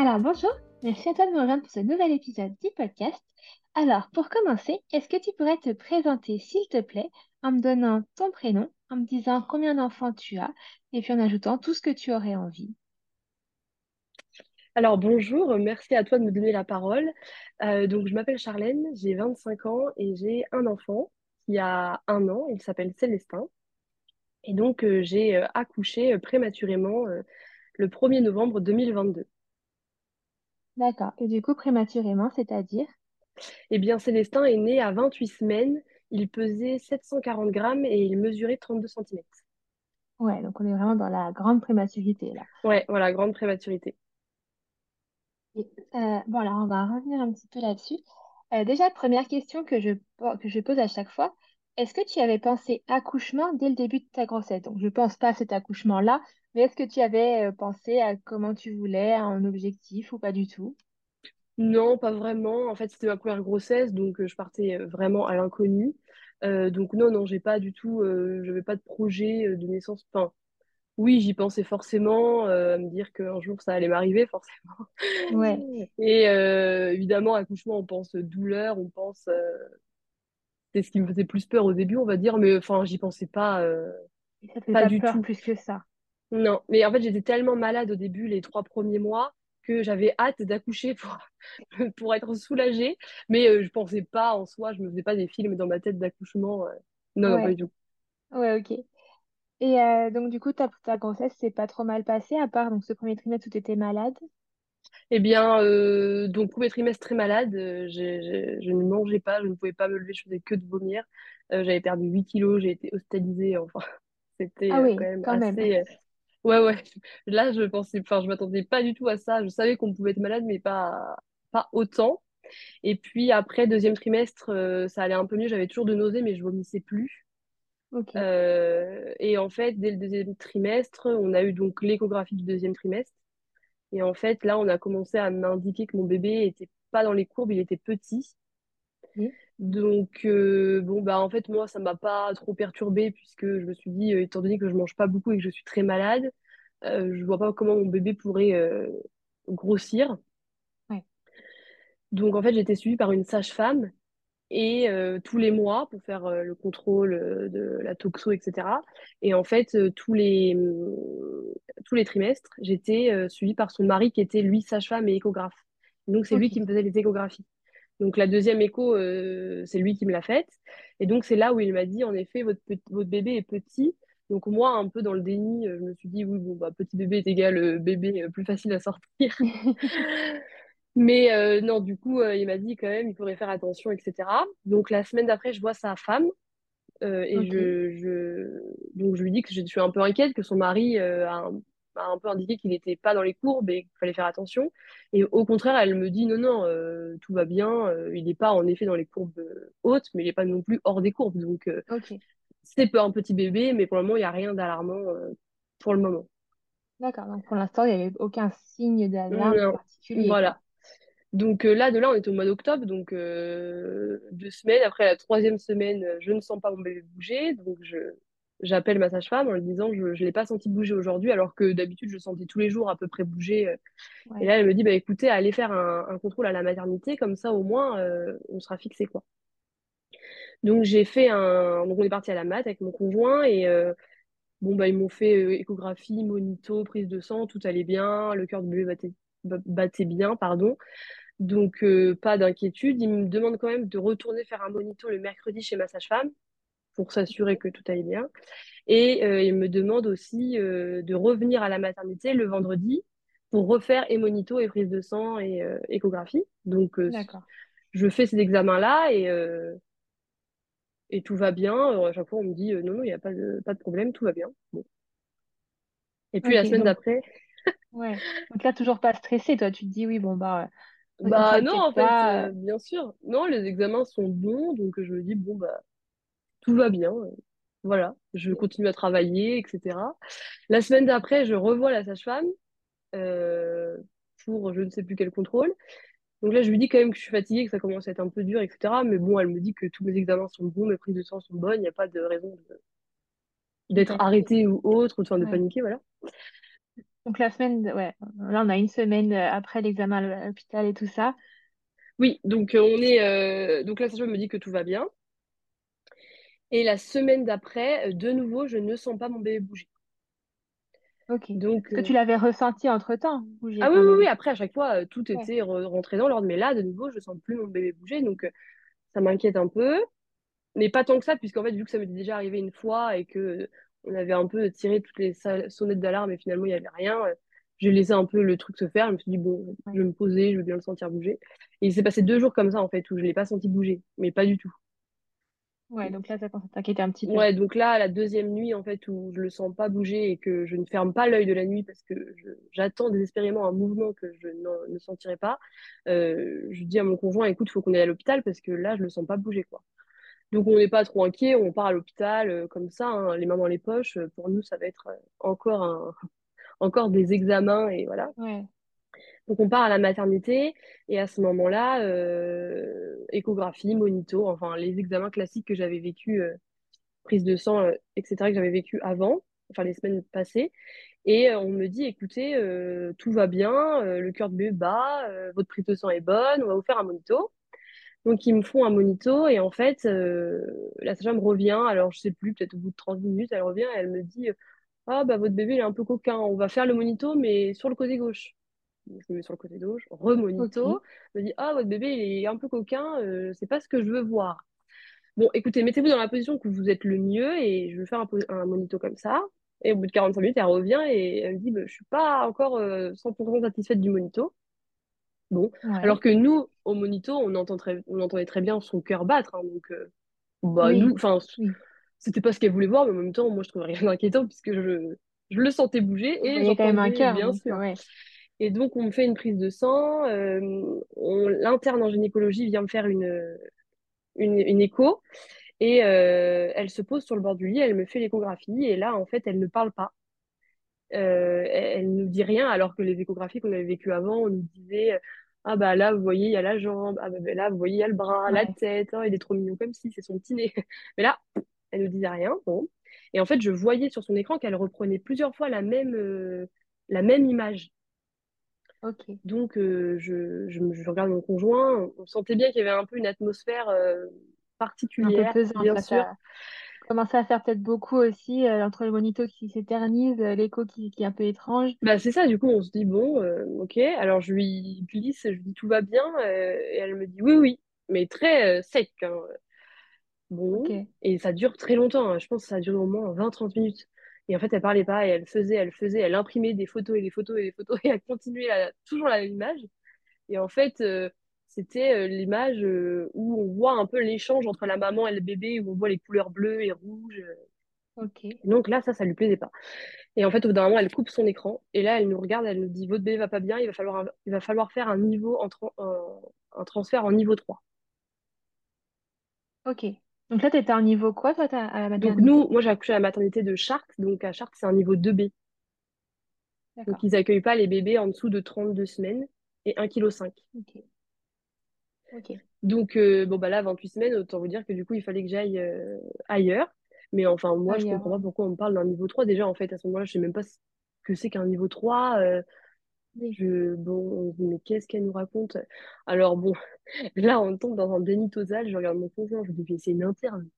Alors bonjour, merci à toi de me rejoindre pour ce nouvel épisode du podcast. Alors pour commencer, est-ce que tu pourrais te présenter s'il te plaît en me donnant ton prénom, en me disant combien d'enfants tu as et puis en ajoutant tout ce que tu aurais envie? Alors bonjour, merci à toi de me donner la parole. Euh, donc je m'appelle Charlène, j'ai 25 ans et j'ai un enfant qui a un an, il s'appelle Célestin. Et donc euh, j'ai euh, accouché prématurément le 1er novembre 2022. D'accord. Et du coup, prématurément, c'est-à-dire? Eh bien, Célestin est né à 28 semaines, il pesait 740 grammes et il mesurait 32 cm. Ouais, donc on est vraiment dans la grande prématurité là. Ouais, voilà, grande prématurité. Euh, bon, alors on va revenir un petit peu là-dessus. Euh, déjà, première question que je, que je pose à chaque fois, est-ce que tu avais pensé accouchement dès le début de ta grossesse? Donc, je pense pas à cet accouchement-là, mais est-ce que tu avais euh, pensé à comment tu voulais, à un objectif ou pas du tout? Non, pas vraiment. En fait, c'était ma première grossesse, donc je partais vraiment à l'inconnu. donc non, non, j'ai pas du tout, pas de projet de naissance. Enfin, oui, j'y pensais forcément, à me dire qu'un jour ça allait m'arriver, forcément. Ouais, Et évidemment, accouchement, on pense douleur, on pense c'est ce qui me faisait plus peur au début, on va dire, mais enfin, j'y pensais pas, euh, ça te fait pas pas du peur tout. plus que ça? Non, mais en fait, j'étais tellement malade au début, les trois premiers mois, que j'avais hâte d'accoucher pour, pour être soulagée. Mais euh, je pensais pas en soi, je me faisais pas des films dans ma tête d'accouchement. euh. Non, non, pas Ouais, du tout. ouais, ok. Et euh, donc, du coup, ta, ta grossesse s'est pas trop mal passée, à part donc, ce premier trimestre où tu étais malade? Eh bien, euh, donc, premier trimestre très malade, euh, j'ai- j'ai- je ne mangeais pas, je ne pouvais pas me lever, je faisais que de vomir. Euh, j'avais perdu 8 kilos, j'ai été hospitalisée, enfin, c'était Ah euh, quand oui, même quand même. assez. Ouais, ouais. Là, je pensais, enfin, je m'attendais pas du tout à ça. Je savais qu'on pouvait être malade, mais pas, pas autant. Et puis après, deuxième trimestre, euh, ça allait un peu mieux. J'avais toujours de nausées, mais je vomissais plus. Euh, et en fait, dès le deuxième trimestre, on a eu donc l'échographie du deuxième trimestre. Et en fait, là, on a commencé à m'indiquer que mon bébé était pas dans les courbes, il était petit. Donc, euh, bon, bah, en fait, moi, ça m'a pas trop perturbée puisque je me suis dit, euh, étant donné que je mange pas beaucoup et que je suis très malade, euh, je vois pas comment mon bébé pourrait grossir. Ouais. Donc, en fait, été suivie par une sage-femme et tous les mois pour faire le contrôle de la toxo, etc. Et en fait, tous les, tous les trimestres, j'étais suivie par son mari qui était, lui, sage-femme et échographe. Donc, c'est lui qui me faisait les échographies. Donc, la deuxième écho, euh, c'est lui qui me l'a faite. Et donc, c'est là où il m'a dit, en effet, votre, votre bébé est petit. Donc, moi, un peu dans le déni, euh, je me suis dit, oui, bon, bah, petit bébé est égal euh, bébé euh, plus facile à sortir. Mais euh, non, du coup, il m'a dit quand même, il faudrait faire attention, etc. Donc, la semaine d'après, je vois sa femme. et je, je, donc, je lui dis que je suis un peu inquiète, que son mari a, un, a un peu indiqué qu'il n'était pas dans les courbes et qu'il fallait faire attention. Et au contraire, elle me dit, non, non, euh, tout va bien. euh, il n'est pas en effet dans les courbes euh, hautes, mais il n'est pas non plus hors des courbes. Donc, euh, c'est pas un petit bébé, mais pour le moment, il n'y a rien d'alarmant pour le moment. D'accord. Donc, pour l'instant, il n'y avait aucun signe d'alarme particulier, voilà. Donc euh, là, de là, on était au mois d'octobre, donc euh, deux semaines. Après la troisième semaine, je ne sens pas mon bébé bouger, donc je j'appelle ma sage-femme en lui disant je ne l'ai pas senti bouger aujourd'hui, alors que d'habitude, je le sentais tous les jours à peu près bouger. euh. Et là, elle me dit, bah, écoutez, allez faire un, un contrôle à la maternité, comme ça au moins, euh, on sera fixé, quoi. Donc j'ai fait un... Donc on est parti à la mat avec mon conjoint, et euh, bon, bah, ils m'ont fait euh, échographie, monito, prise de sang, tout allait bien, le cœur du bébé battait, battait bien, pardon. Donc, pas d'inquiétude. Il me demande quand même de retourner faire un monito le mercredi chez ma sage-femme pour s'assurer que tout aille bien. Et euh, il me demande aussi euh, de revenir à la maternité le vendredi pour refaire et monito et prise de sang et euh, échographie. Donc, je fais ces examens-là et, et tout va bien. Alors, à chaque fois, on me dit non, non, il n'y a pas de, pas de problème, tout va bien. Bon. Et puis, la semaine d'après, Ouais. Donc là, toujours pas stressé, toi. Tu te dis, oui, bon, bah, Bah non, en fait, pas. bien sûr. Non, les examens sont bons, donc je me dis, bon, bah, tout va bien. euh, Voilà, je continue à travailler, etc. La semaine d'après, je revois la sage-femme euh, pour je ne sais plus quel contrôle. Donc là, je lui dis quand même que je suis fatiguée, que ça commence à être un peu dur, etc. Mais bon, elle me dit que tous mes examens sont bons, mes prises de sang sont bonnes, il n'y a pas de raison d'être arrêtée ou autre, ou de, enfin, de ouais. paniquer, voilà. Donc la semaine, ouais, là, on a une semaine euh, après l'examen à l'hôpital et tout ça. Oui, donc on est, euh, donc la sage-femme me dit que tout va bien. Et la semaine d'après, euh, de nouveau, je ne sens pas mon bébé bouger. Ok. Donc, Est-ce que tu euh, l'avais ressenti entre-temps, bouger ah oui, oui, oui, après, à chaque fois, euh, tout Ouais. était re- rentré dans l'ordre. Mais là, de nouveau, je sens plus mon bébé bouger. Donc, ça m'inquiète un peu. Mais pas tant que ça, puisqu'en fait, vu que ça m'était déjà arrivé une fois et que on avait un peu tiré toutes les sonnettes d'alarme et finalement, il n'y avait rien, j'ai laissé un peu le truc se faire. Je me suis dit, bon, je vais me poser, je veux bien le sentir bouger. Et il s'est passé deux jours comme ça, en fait, où je ne l'ai pas senti bouger. Mais pas du tout. Ouais, donc là, ça commence à t'inquiéter un petit peu. Ouais, donc là, la deuxième nuit, en fait, où je le sens pas bouger et que je ne ferme pas l'œil de la nuit parce que j'attends désespérément un mouvement que je ne sentirai pas, euh, je dis à mon conjoint, écoute, faut qu'on aille à l'hôpital parce que là, je le sens pas bouger, quoi. Donc on n'est pas trop inquiet, on part à l'hôpital euh, comme ça, hein, les mains dans les poches. Euh, Pour nous, ça va être encore un, encore des examens et voilà. Ouais. Donc on part à la maternité et à ce moment-là, euh, échographie, monito, enfin les examens classiques que j'avais vécu prise de sang, euh, etc., que j'avais vécu avant, enfin les semaines passées. Et euh, on me dit, écoutez, euh, tout va bien, euh, le cœur de bébé bat, euh, votre prise de sang est bonne, on va vous faire un monito. Donc ils me font un monito et en fait, euh, la sage-femme revient, alors je sais plus, peut-être au bout de 30 minutes, elle revient et elle me dit, ah bah votre bébé il est un peu coquin, on va faire le monito mais sur le côté gauche. Je me mets sur le côté gauche, remonito, Ok. me dit, ah votre bébé il est un peu coquin, euh, c'est pas ce que je veux voir. Bon, écoutez, mettez-vous dans la position que vous êtes le mieux et je vais faire un, monito comme ça. Et au bout de 45 minutes, elle revient et elle me dit, bah, je suis pas encore euh, 100% satisfaite du monito. Bon, alors que nous, au monito, on entend très- on entendait très bien son cœur battre. hein, donc, euh, bah, nous, enfin, Oui. c'était pas ce qu'elle voulait voir, mais en même temps, moi, je trouvais rien d'inquiétant puisque je, je le sentais bouger et voyez quand même un j'entendais cœur, bien sûr. ouais. Et donc, on me fait une prise de sang. euh, l'interne en gynécologie vient me faire une, une, une écho. Et euh, elle se pose sur le bord du lit, elle me fait l'échographie, et là, en fait, elle ne parle pas. Euh, elle, elle nous dit rien, alors que les échographies qu'on avait vécues avant, on nous disait, ah bah là, vous voyez, il y a la jambe, ah bah là, vous voyez, il y a le bras, la tête, oh, il est trop mignon comme si, c'est son petit nez. Mais là, elle ne disait rien. Bon. Et en fait, je voyais sur son écran qu'elle reprenait plusieurs fois la même, euh, la même image. Donc, euh, je, je, je regarde mon conjoint, on sentait bien qu'il y avait un peu une atmosphère euh, Un peu particulière, pesante, bien sûr. ça commençait à faire peut-être beaucoup aussi, euh, entre le monito qui s'éternise, l'écho qui, qui est un peu étrange. Bah, c'est ça, du coup, on se dit, bon, ok. Alors, je lui glisse, je lui dis, tout va bien. et elle me dit, oui, oui, mais très sec. hein. Bon, et ça dure très longtemps. hein. Je pense que ça a duré au moins vingt trente minutes. Et en fait, elle parlait pas et elle faisait, elle faisait, elle imprimait des photos et des photos et des photos et elle continuait la- toujours la même image. Et en fait, euh, c'était euh, l'image euh, où on voit un peu l'échange entre la maman et le bébé, où on voit les couleurs bleues et rouges. Ok. Et donc là, ça, ça lui plaisait pas. Et en fait, au bout d'un moment, elle coupe son écran. Et là, elle nous regarde, elle nous dit, votre bébé va pas bien, il va falloir, un- il va falloir faire un niveau en un, un transfert en niveau trois Ok. Donc là, t'étais en niveau quoi, toi, à la Donc nous, maternité? moi, j'ai accouché à la maternité de Chartres. Donc à Chartres, c'est un niveau deux b Donc D'accord. ils accueillent pas les bébés en dessous de 32 semaines et 1,5 kg. Ok. Ok. Donc euh, bon, bah là, 28 semaines, autant vous dire que du coup, il fallait que j'aille euh, ailleurs. Mais enfin, moi, je Ailleurs, comprends pas pourquoi on me parle d'un niveau 3. Déjà, en fait, à ce moment-là, je sais même pas ce que c'est qu'un niveau 3. euh, Oui. Je, bon, on se dit, mais qu'est-ce qu'elle nous raconte? Alors bon, Là, on tombe dans un déni total. Je regarde mon conjoint, je me dis, mais c'est une interne.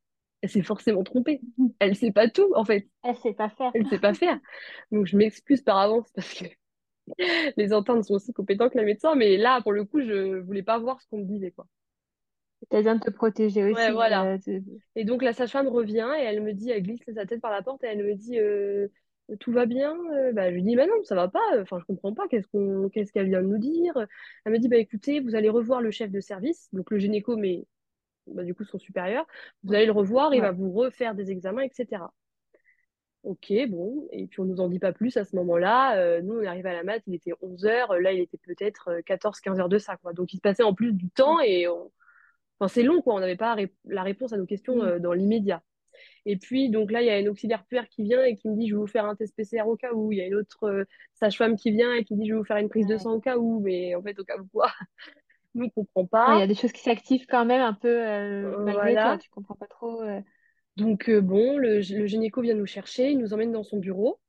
Elle s'est forcément trompée. Elle sait pas tout, en fait. Elle sait pas faire. Elle sait pas faire. Donc, je m'excuse par avance parce que les internes sont aussi compétents que les médecins. Mais là, pour le coup, je voulais pas voir ce qu'on me disait, quoi. T'as besoin de te protéger Ouais, aussi. voilà. euh, de- Et donc, la sage-femme revient et elle me dit, elle glisse sa tête par la porte et elle me dit, euh, tout va bien? Euh, Bah, je lui dis, mais non, ça va pas. Enfin, je comprends pas. Qu'est-ce qu'on, qu'est-ce qu'elle vient de nous dire? Elle me dit, bah, écoutez, vous allez revoir le chef de service, donc le gynéco, mais bah, du coup son supérieur, vous allez le revoir, il va vous refaire des examens, etc. Ok, bon. Et puis on nous en dit pas plus à ce moment-là. Euh, nous, on est arrivé à la mat, il était 11h. Là, il était peut-être 14-15 heures de ça, quoi. Donc il se passait en plus du temps et enfin, c'est long, quoi. On n'avait pas la réponse à nos questions Mm. euh, dans l'immédiat. Et puis, donc là, il y a une auxiliaire puère qui vient et qui me dit, je vais vous faire un test PCR au cas où. Il y a une autre euh, sage-femme qui vient et qui dit, je vais vous faire une prise de sang au cas où. Mais en fait, au cas où quoi? Nous, on comprend Ouais, il y pas. a des choses qui s'activent quand même un peu euh, malgré toi. voilà. Tu comprends pas trop. euh. Donc, euh, bon, le, le gynéco vient nous chercher, il nous emmène dans son bureau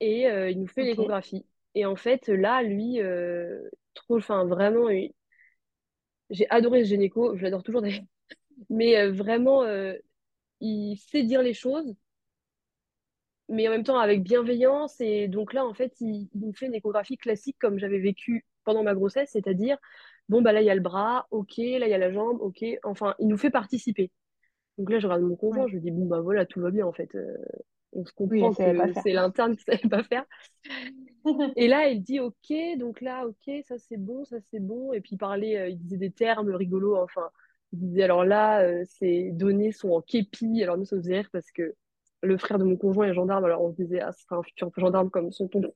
et il nous fait l'échographie. Et en fait, là, lui, trop, enfin, vraiment, j'ai adoré ce gynéco, je l'adore toujours d'ailleurs. Mais euh, vraiment, euh, il sait dire les choses, mais en même temps avec bienveillance. Et donc là, en fait, il, il nous fait une échographie classique comme j'avais vécu pendant ma grossesse, c'est-à-dire, bon, bah là, il y a le bras, ok, là, il y a la jambe, ok. Enfin, il nous fait participer. Donc là, je regarde mon conjoint, Ouais. je lui dis, bon, bah voilà, tout va bien, en fait. Euh, on se comprend que c'est l'interne qui savait pas faire. Et là, il dit, ok, donc là, ok, ça c'est bon, ça c'est bon. Et puis il parlait, euh, il disait des termes rigolos, enfin. Il disait, alors là, euh, ces données sont en képi. Alors nous, ça nous faisait rire parce que le frère de mon conjoint est gendarme, alors on se disait, ah, ce sera un futur gendarme comme son tonton.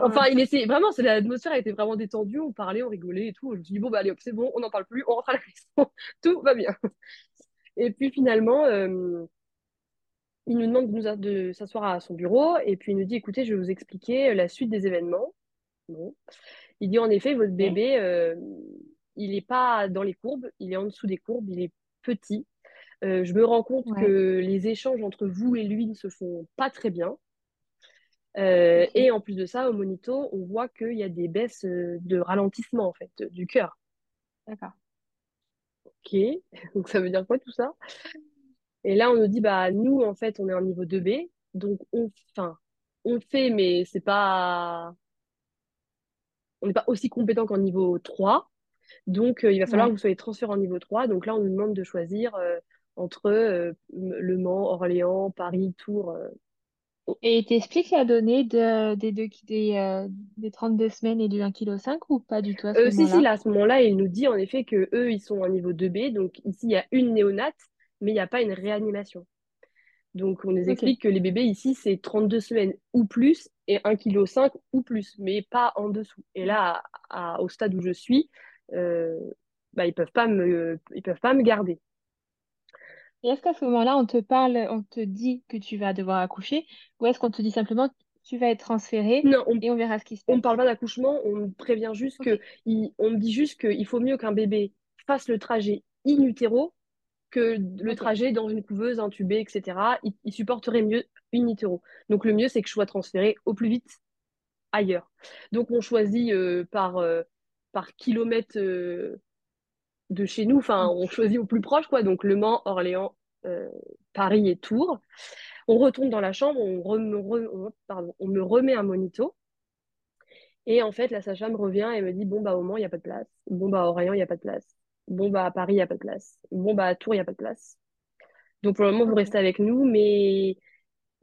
Enfin, Ouais. il essayait, vraiment, c'est l'atmosphère était vraiment détendue, on parlait, on rigolait et tout. Je me suis dit, bon, bah allez, hop, c'est bon, on n'en parle plus, on rentre à la maison, tout va bien. Et puis finalement, euh, il nous demande de, nous a- de s'asseoir à son bureau et puis il nous dit, écoutez, je vais vous expliquer la suite des événements. Bon. Il dit, en effet, votre bébé, euh, il n'est pas dans les courbes, il est en dessous des courbes, il est petit. Euh, je me rends compte que les échanges entre vous et lui ne se font pas très bien. Euh, et en plus de ça, au monito, on voit qu'il y a des baisses euh, de ralentissement en fait du cœur. D'accord. Ok, donc ça veut dire quoi tout ça? Et là, on nous dit, bah nous, en fait, on est en niveau 2B, donc on, enfin, on fait, mais c'est pas, on n'est pas aussi compétent qu'en niveau 3. Donc, euh, il va falloir que vous soyez transféré en niveau 3. Donc là, on nous demande de choisir euh, entre euh, Le Mans, Orléans, Paris, Tours. Et il t'explique la donnée de, des, deux, des, euh, des 32 semaines et du 1,5 kg ou pas du tout à ce Euh, si, si, moment-là? là, à ce moment-là, il nous dit en effet que eux, ils sont en niveau 2B. Donc ici, il y a une néonate, mais il n'y a pas une réanimation. Donc, on nous explique que les bébés ici, c'est 32 semaines ou plus et 1,5 kg ou plus, mais pas en dessous. Et là, à- à- au stade où je suis, bah, ils peuvent pas me, ils peuvent pas me garder. Et est-ce qu'à ce moment-là, on te parle, on te dit que tu vas devoir accoucher ou est-ce qu'on te dit simplement tu vas être transféré Non, on, et on verra ce qui se on me passe? parle pas d'accouchement, on me prévient juste que, il- on me dit juste qu'il faut mieux qu'un bébé fasse le trajet in utero que le trajet dans une couveuse intubée, etc. Il, il supporterait mieux in utero. Donc, le mieux, c'est que je sois transférée au plus vite ailleurs. Donc, on choisit euh, par, euh, par kilomètre euh, de chez nous, enfin, on choisit au plus proche, quoi. Donc, Le Mans, Orléans, euh, Paris et Tours. On retourne dans la chambre, on, me remet un monito. Et en fait, la sage-femme revient et me dit, bon, bah, au Mans, il n'y a pas de place. Bon, bah, à Orléans, il n'y a pas de place. Bon, bah, à Paris, il n'y a pas de place. Bon, bah, à Tours, il n'y a pas de place. Donc, pour le moment, vous restez avec nous, mais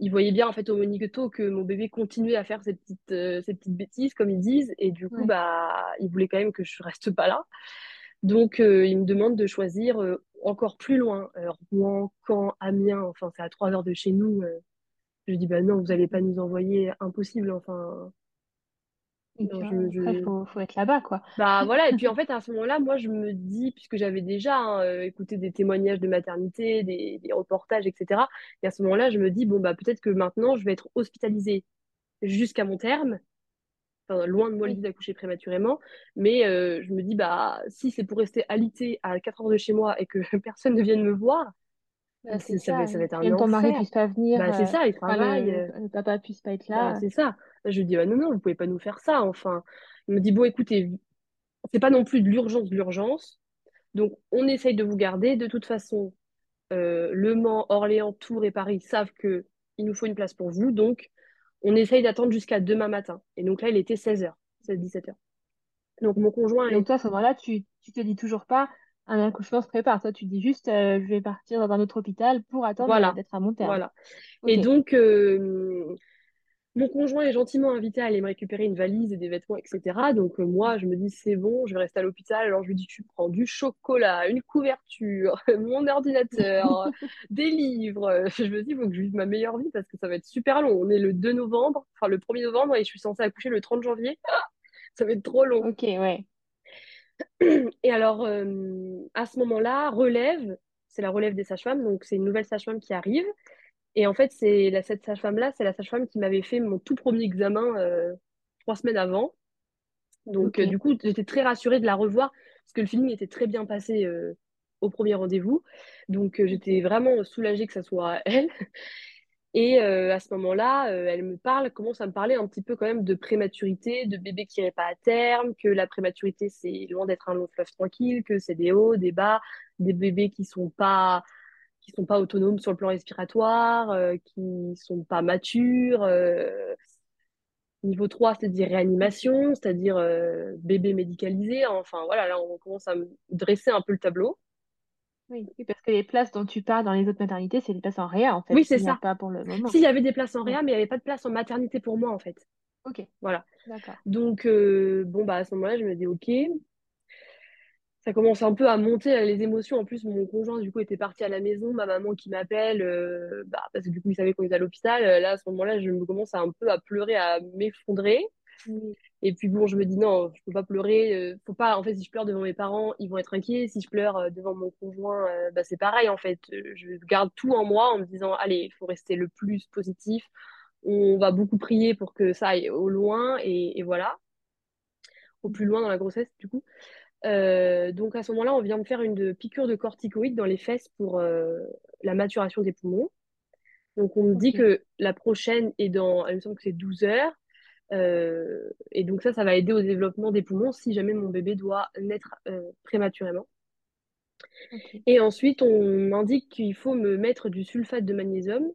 il voyait bien, en fait, au monito que mon bébé continuait à faire ses petites, euh, ses petites bêtises, comme ils disent. Et du coup, Ouais. bah, il voulait quand même que je reste pas là. Donc, euh, il me demande de choisir euh, encore plus loin. Rouen, Caen, Amiens, enfin, c'est à trois heures de chez nous. euh. je dis, bah non, vous n'allez pas nous envoyer, impossible. Enfin, Et non, puis je, euh, après, je... faut, faut être là-bas, quoi. Bah voilà, et puis en fait, à ce moment-là, moi, je me dis, puisque j'avais déjà hein, euh, écouté des témoignages de maternité, des, des reportages, etc., et à ce moment-là, je me dis, bon, bah peut-être que maintenant, je vais être hospitalisée jusqu'à mon terme, enfin, loin de moi l'idée d'accoucher prématurément, mais euh, je me dis, bah si c'est pour rester alité à 4 heures de chez moi et que personne ne vienne me voir, bah, c'est ça va, ça. ça va être un même ton mari puisse pas venir, Bah c'est euh, ça, il travaille. le, euh, le papa puisse pas être bah là. c'est ça. Je lui dis, bah non, non, vous pouvez pas nous faire ça, enfin. Il me dit, bon, écoutez, c'est pas non plus de l'urgence, de l'urgence. Donc, on essaye de vous garder. De toute façon, euh, Le Mans, Orléans, Tours et Paris savent que il nous faut une place pour vous. Donc, on essaye d'attendre jusqu'à demain matin. Et donc là, il était 16h, 16-17h. Donc, mon conjoint Et donc est... toi, à ce moment-là, tu, tu te dis toujours pas un accouchement se prépare. Toi, tu dis juste, euh, je vais partir dans un autre hôpital pour attendre Voilà, d'être à mon terme. voilà. Et donc, euh, Mon conjoint est gentiment invité à aller me récupérer une valise et des vêtements, etc. Donc euh, moi, je me dis, c'est bon, je vais rester à l'hôpital. Alors je lui dis, tu prends du chocolat, une couverture, mon ordinateur, des livres. Je me dis, il faut que je vive ma meilleure vie parce que ça va être super long. On est le 2 novembre, enfin le 1er novembre, et je suis censée accoucher le 30 janvier. ça va être trop long. Ok, ouais. Et alors, euh, à ce moment-là, relève, c'est la relève des sages-femmes, donc c'est une nouvelle sage-femme qui arrive. Et en fait, c'est cette sage-femme-là, c'est la sage-femme qui m'avait fait mon tout premier examen euh, trois semaines avant. Donc, euh, du coup, j'étais très rassurée de la revoir parce que le feeling était très bien passé au premier rendez-vous. Donc, j'étais vraiment soulagée que ça soit elle. Et euh, à ce moment-là, euh, elle me parle, commence à me parler un petit peu quand même de prématurité, de bébé qui n'irait pas à terme, que la prématurité, c'est loin d'être un long fleuve tranquille, que c'est des hauts, des bas, des bébés qui sont pas qui sont pas autonomes sur le plan respiratoire, euh, qui sont pas matures. euh, niveau 3, c'est-à-dire réanimation, c'est-à-dire euh, bébé médicalisé. Enfin voilà, là on commence à me dresser un peu le tableau. Oui. Parce que les places dont tu parles dans les autres maternités, c'est les places en réa, en fait, Oui, c'est ça. pas pour le moment. S'il y avait des places en réa, mais il n'y avait pas de place en maternité pour moi en fait. Ok, Voilà. d'accord. Donc euh, bon bah à ce moment-là, je me dis ok. Ça commence un peu à monter là, les émotions. En plus, mon conjoint du coup était parti à la maison, ma maman qui m'appelle, euh, bah, parce que du coup il savait qu'on était à l'hôpital. Euh, Là à ce moment-là, je me commence à un peu à pleurer, à m'effondrer. Oui. Et puis bon, je me dis non, je peux pas pleurer. euh, faut pas. En fait, si je pleure devant mes parents, ils vont être inquiets. Si je pleure euh, devant mon conjoint, euh, bah, c'est pareil en fait. Je garde tout en moi en me disant allez, il faut rester le plus positif. On va beaucoup prier pour que ça aille au loin et, et voilà, au plus loin dans la grossesse du coup. Euh, donc à ce moment-là, on vient me faire une piqûre de corticoïdes dans les fesses pour euh, la maturation des poumons. Donc on me dit que la prochaine est dans, il me semble que c'est 12 heures. Euh, et donc ça, ça va aider au développement des poumons si jamais mon bébé doit naître euh, prématurément. Et ensuite, on m'indique qu'il faut me mettre du sulfate de magnésium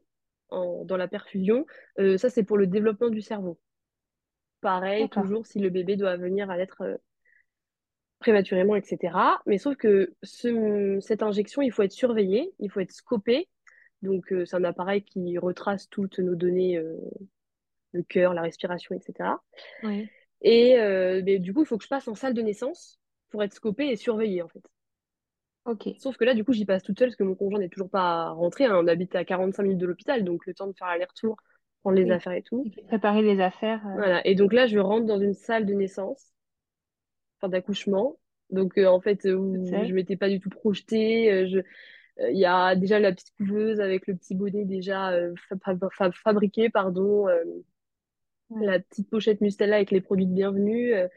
en- dans la perfusion. Euh, ça, c'est pour le développement du cerveau. Pareil, toujours si le bébé doit venir à naître euh, prématurément, etc. Mais sauf que ce- cette injection, il faut être surveillé, il faut être scopé. Donc, c'est un appareil qui retrace toutes nos données, le cœur, la respiration, etc. Oui, Et euh, mais du coup, il faut que je passe en salle de naissance pour être scopée et surveillée, en fait. ok. Sauf que là, du coup, j'y passe toute seule parce que mon conjoint n'est toujours pas rentré. hein. On habite à 45 minutes de l'hôpital, donc le temps de faire l'aller-retour, prendre les Oui, affaires et tout. préparer les affaires. euh, Voilà. Et donc là, je rentre dans une salle de naissance, enfin d'accouchement. Donc, euh, en fait, où je m'étais pas du tout projetée. je, Il y a déjà la petite couveuse avec le petit bonnet déjà euh, fa- fa- fa- fabriqué, pardon, euh. La petite pochette Mustela avec les produits de bienvenue. euh,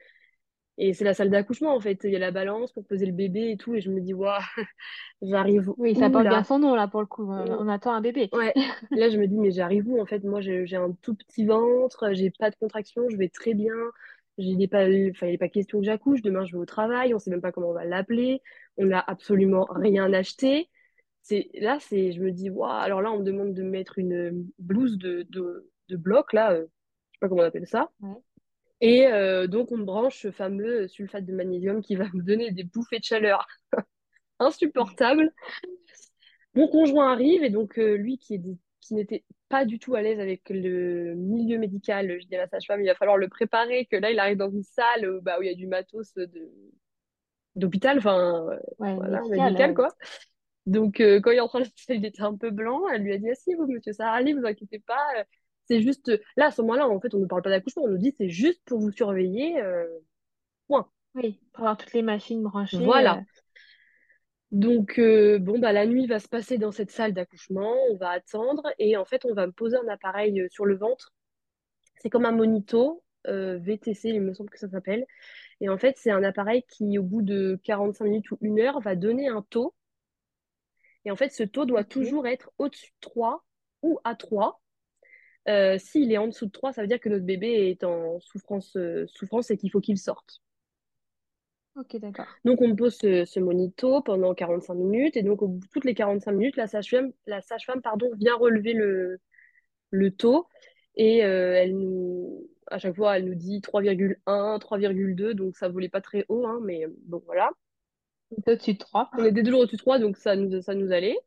et c'est la salle d'accouchement, en fait. Il y a la balance pour peser le bébé et tout. Et je me dis, waouh, j'arrive Oui, ça porte bien son nom, là, pour le coup. On, on attend un bébé. Ouais, là je me dis, mais j'arrive où en fait? Moi j'ai j'ai un tout petit ventre, j'ai pas de contraction, je vais très bien. J'ai des pas, enfin, il n'est pas question que j'accouche. Demain je vais au travail, on sait même pas comment on va l'appeler. On n'a absolument rien acheté. C'est, là, c'est, je me dis, waouh, alors là on me demande de mettre une blouse de, de, de bloc, là, euh, sais pas comment on appelle ça. Ouais. Et euh, donc on me branche ce fameux sulfate de magnésium qui va me donner des bouffées de chaleur insupportables. Mon conjoint arrive et donc euh, lui qui est qui n'était pas du tout à l'aise avec le milieu médical, je dis à la sage-femme, il va falloir le préparer, que là il arrive dans une salle euh, bah, où il y a du matos de d'hôpital, enfin Ouais, voilà, médical, ouais. quoi. Donc euh, quand il est dans la salle, il était un peu blanc, elle lui a dit, asseyez-vous monsieur, ça va aller, vous inquiétez pas. Euh, C'est juste, là à ce moment-là, en fait, on ne parle pas d'accouchement, on nous dit c'est juste pour vous surveiller, euh, point. Oui, pour avoir toutes les machines branchées. euh, Voilà. Donc, euh, bon, bah, la nuit va se passer dans cette salle d'accouchement, on va attendre et en fait, on va me poser un appareil euh, sur le ventre. C'est comme un monito, euh, VTC, il me semble que ça s'appelle. Et en fait, c'est un appareil qui, au bout de 45 minutes ou une heure, va donner un taux. Et en fait, ce taux doit toujours être au-dessus de 3 ou à 3. Euh, s'il est en dessous de 3, ça veut dire que notre bébé est en souffrance, euh, souffrance et qu'il faut qu'il sorte. ok, d'accord. Donc, on pose ce, ce monito pendant 45 minutes. Et donc, au bout de toutes les 45 minutes, la sage-femme, la sage-femme, pardon, vient relever le, le taux. Et euh, elle nous, à chaque fois, elle nous dit 3,1, 3,2. Donc, ça volait pas très haut. Hein, mais bon, voilà. C'est au-dessus de 3. On était toujours au-dessus de 3, donc ça nous, ça nous allait.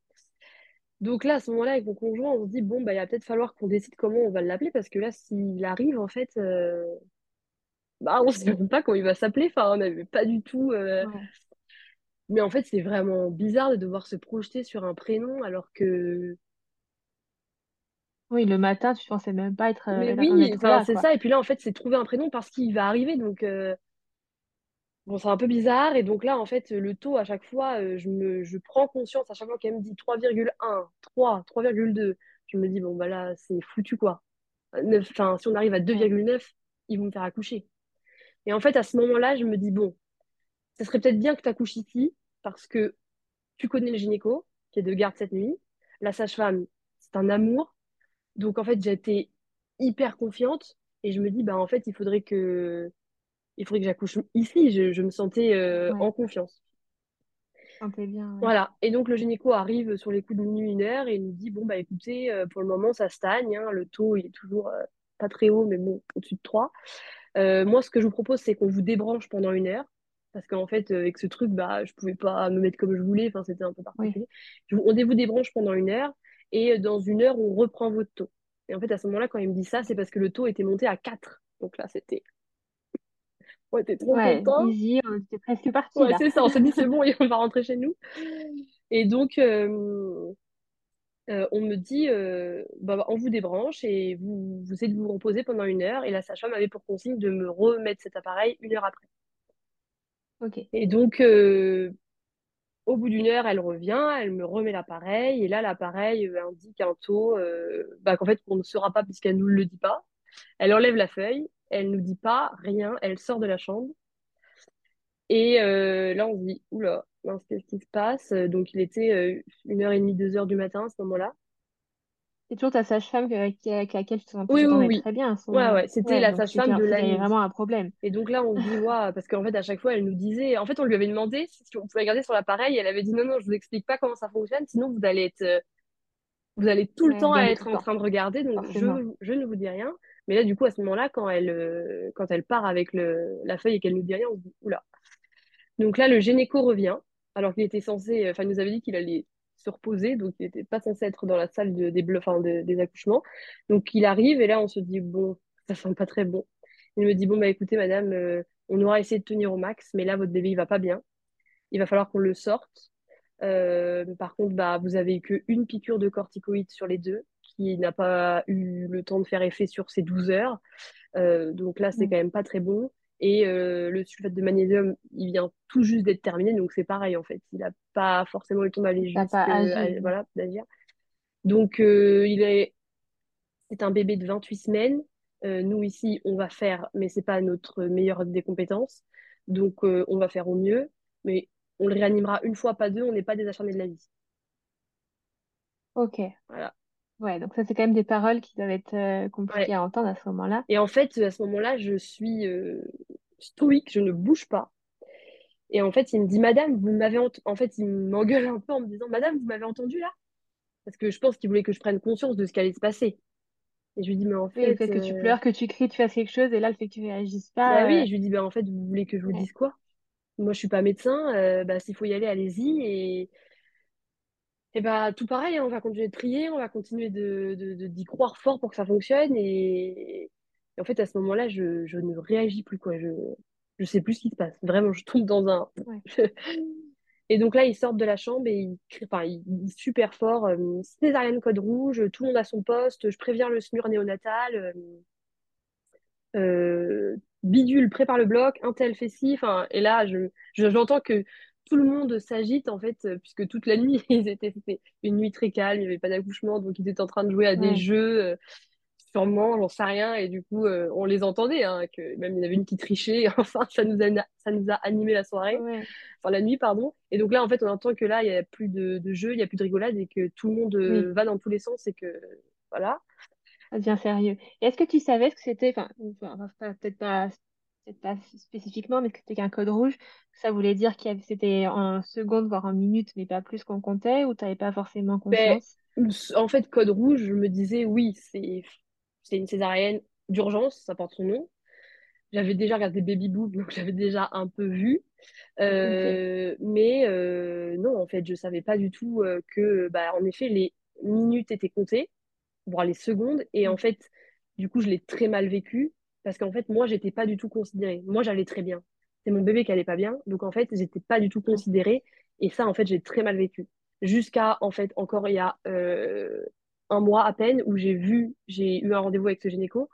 Donc là, à ce moment-là, avec mon conjoint, on se dit, bon, bah, il va peut-être falloir qu'on décide comment on va l'appeler, parce que là, s'il arrive, en fait, euh, bah, on ne sait même pas comment il va s'appeler. Enfin, on n'avait pas du tout. euh, Ouais. Mais en fait, c'est vraiment bizarre de devoir se projeter sur un prénom alors que. Oui, le matin, tu pensais même pas être, Mais euh, en oui, être enfin, là, c'est quoi. ça. Et puis là, en fait, c'est trouver un prénom parce qu'il va arriver. Donc, euh, bon, c'est un peu bizarre. Et donc là, en fait, le taux, à chaque fois, euh, je me, je prends conscience, à chaque fois qu'elle me dit 3,1, 3, 3,2, je me dis, bon, bah là, c'est foutu, quoi. Enfin, si on arrive à Ouais. 2,9, ils vont me faire accoucher. Et en fait, à ce moment-là, je me dis, bon, ce serait peut-être bien que tu accouches ici parce que tu connais le gynéco qui est de garde cette nuit. La sage-femme, c'est un amour. Donc, en fait, j'étais hyper confiante et je me dis, bah, en fait, il faudrait que, il faudrait que j'accouche ici. Je, je me sentais euh, Ouais. en confiance. Sentais bien, ouais. Voilà. Et donc, le gynéco arrive sur les coups de minuit, une heure et il nous dit, bon, bah, écoutez, euh, pour le moment, ça stagne. hein. le taux, il est toujours euh, pas très haut, mais bon, au-dessus de 3. Euh, moi, ce que je vous propose, c'est qu'on vous débranche pendant une heure. Parce qu'en fait, avec ce truc, bah, je pouvais pas me mettre comme je voulais. Enfin, c'était un peu particulier. On vous débranche pendant une heure et dans une heure, on reprend votre taux. Et en fait, à ce moment-là, quand il me dit ça, c'est parce que le taux était monté à 4. Donc là, c'était... On était trop Ouais, contents. easy, on était presque parti Ouais, c'est ça. On s'est dit, c'est bon, et on va rentrer chez nous. Et donc, euh, euh, on me dit, euh, bah, on vous débranche et vous, vous essayez de vous reposer pendant une heure. Et la sage-femme avait pour consigne de me remettre cet appareil une heure après. Ok. Et donc, au bout d'une heure, elle revient, elle me remet l'appareil, et là, l'appareil indique un taux bah, qu'en fait, on ne saura pas puisqu'elle ne nous le dit pas. Elle enlève la feuille, elle ne nous dit pas rien, elle sort de la chambre. Et euh, là, on se dit, oula, qu'est-ce qui se passe? Donc, il était euh, une heure et demie, deux heures du matin à ce moment-là. C'est toujours ta sage-femme avec, laquelle tu t'en- tu Oui, oui, oui. très bien ce Ouais, ouais, c'était Ouais, la sage-femme de c'est la qu'il y avait nuit. vraiment un problème. Et donc là, on se dit, waouh, parce qu'en fait, à chaque fois, elle nous disait, en fait, on lui avait demandé si on pouvait regarder sur l'appareil, elle avait dit, non, non, je vous explique pas comment ça fonctionne, sinon vous allez être euh, vous allez tout le temps être en train de regarder, donc je, je ne vous dis rien. Mais là, du coup, à ce moment-là, quand elle, euh, quand elle part avec le, la feuille et qu'elle nous dit rien, on se dit, oula. Donc là, le gynéco revient, alors qu'il était censé, enfin, il nous avait dit qu'il allait se reposer, donc il n'était pas censé être dans la salle de- des, bleus, des accouchements. Donc il arrive, et là, on se dit, bon, ça sent pas très bon. Il me dit, bon, bah écoutez, madame, euh, on aura essayé de tenir au max, mais là, votre bébé, il va pas bien. Il va falloir qu'on le sorte. Euh, par contre, bah, vous avez eu qu'une piqûre de corticoïdes sur les deux, qui n'a pas eu le temps de faire effet sur ces 12 heures. Euh, donc là, c'est Mm. quand même pas très bon. Et euh, le sulfate de magnésium, il vient tout juste d'être terminé, donc c'est pareil en fait. Il n'a pas forcément eu le temps d'aller T'as pas jusque, agi. à- voilà, d'agir. Donc euh, il est, c'est un bébé de 28 semaines. Euh, nous ici, on va faire, mais c'est pas notre meilleure des compétences. Donc euh, on va faire au mieux, mais on le réanimera une fois, pas deux. On n'est pas des acharnés de la vie. Ok. Voilà. Ouais, donc ça, c'est quand même des paroles qui doivent être euh, Ouais. compliquées à entendre à ce moment-là. Et en fait, à ce moment-là, je suis euh, stoïque, je ne bouge pas. Et en fait, il me dit, Madame, vous m'avez ent-" en fait, il m'engueule un peu en me disant, Madame, vous m'avez entendu là? Parce que je pense qu'il voulait que je prenne conscience de ce qui allait se passer. Et je lui dis, mais en Oui, le fait, fait que tu euh, pleures, que tu cries, tu fasses quelque chose, et là, le fait que tu réagisses bah oui, pas, euh, je lui dis, bah en fait, vous voulez que je vous ouais, dise quoi? Moi, je suis pas médecin, euh, bah s'il faut y aller, allez-y. Et, et bah tout pareil, hein, on va continuer de prier, on va continuer de, de- de- d'y croire fort pour que ça fonctionne. Et, et en fait, à ce moment-là, je, je ne réagis plus, quoi. Je, je sais plus ce qui se passe. Vraiment, je tombe dans un. ouais. Et donc là, ils sortent de la chambre et ils crient, enfin, ils disent super fort, euh, césarienne code rouge, tout le monde à son poste, je préviens le SMUR néonatal, euh, euh, bidule prépare le bloc, un tel fait ci, enfin, et là, je, je- j'entends que tout le monde s'agite, en fait, euh, puisque toute la nuit, ils étaient, c'était une nuit très calme, il n'y avait pas d'accouchement, donc ils étaient en train de jouer à des Ouais. jeux, euh, sûrement, j'en sais rien, et du coup, euh, on les entendait, hein, que même il y en avait une qui trichait, enfin, ça nous a, ça nous a animé la soirée Ouais. enfin la nuit, pardon. Et donc là, en fait, on entend que là, il n'y a plus de, de jeu, il n'y a plus de rigolade et que tout le monde Oui. va dans tous les sens et que voilà. Ça devient sérieux. Et est-ce que tu savais ce que c'était, enfin, peut-être pas, peut-être pas spécifiquement, mais que c'était qu'un code rouge, ça voulait dire avait, c'était en secondes, voire en minutes, mais pas plus qu'on comptait, ou tu n'avais pas forcément Ben, conscience? en fait, code rouge, je me disais, oui, c'est une césarienne d'urgence, ça porte son nom. J'avais déjà regardé Baby Boob, donc j'avais déjà un peu vu. Euh, mais euh, non, en fait, je savais pas du tout euh, que, bah, en effet, les, minutes étaient comptées, voire les secondes. Et en fait, du coup, je l'ai très mal vécu parce qu'en fait, moi, j'étais pas du tout considérée. Moi, j'allais très bien. C'est mon bébé qui allait pas bien. Donc, en fait, j'étais pas du tout considérée. Et ça, en fait, j'ai très mal vécu. Jusqu'à, en fait, encore il y a euh, un mois à peine où j'ai vu, j'ai eu un rendez-vous avec ce gynéco.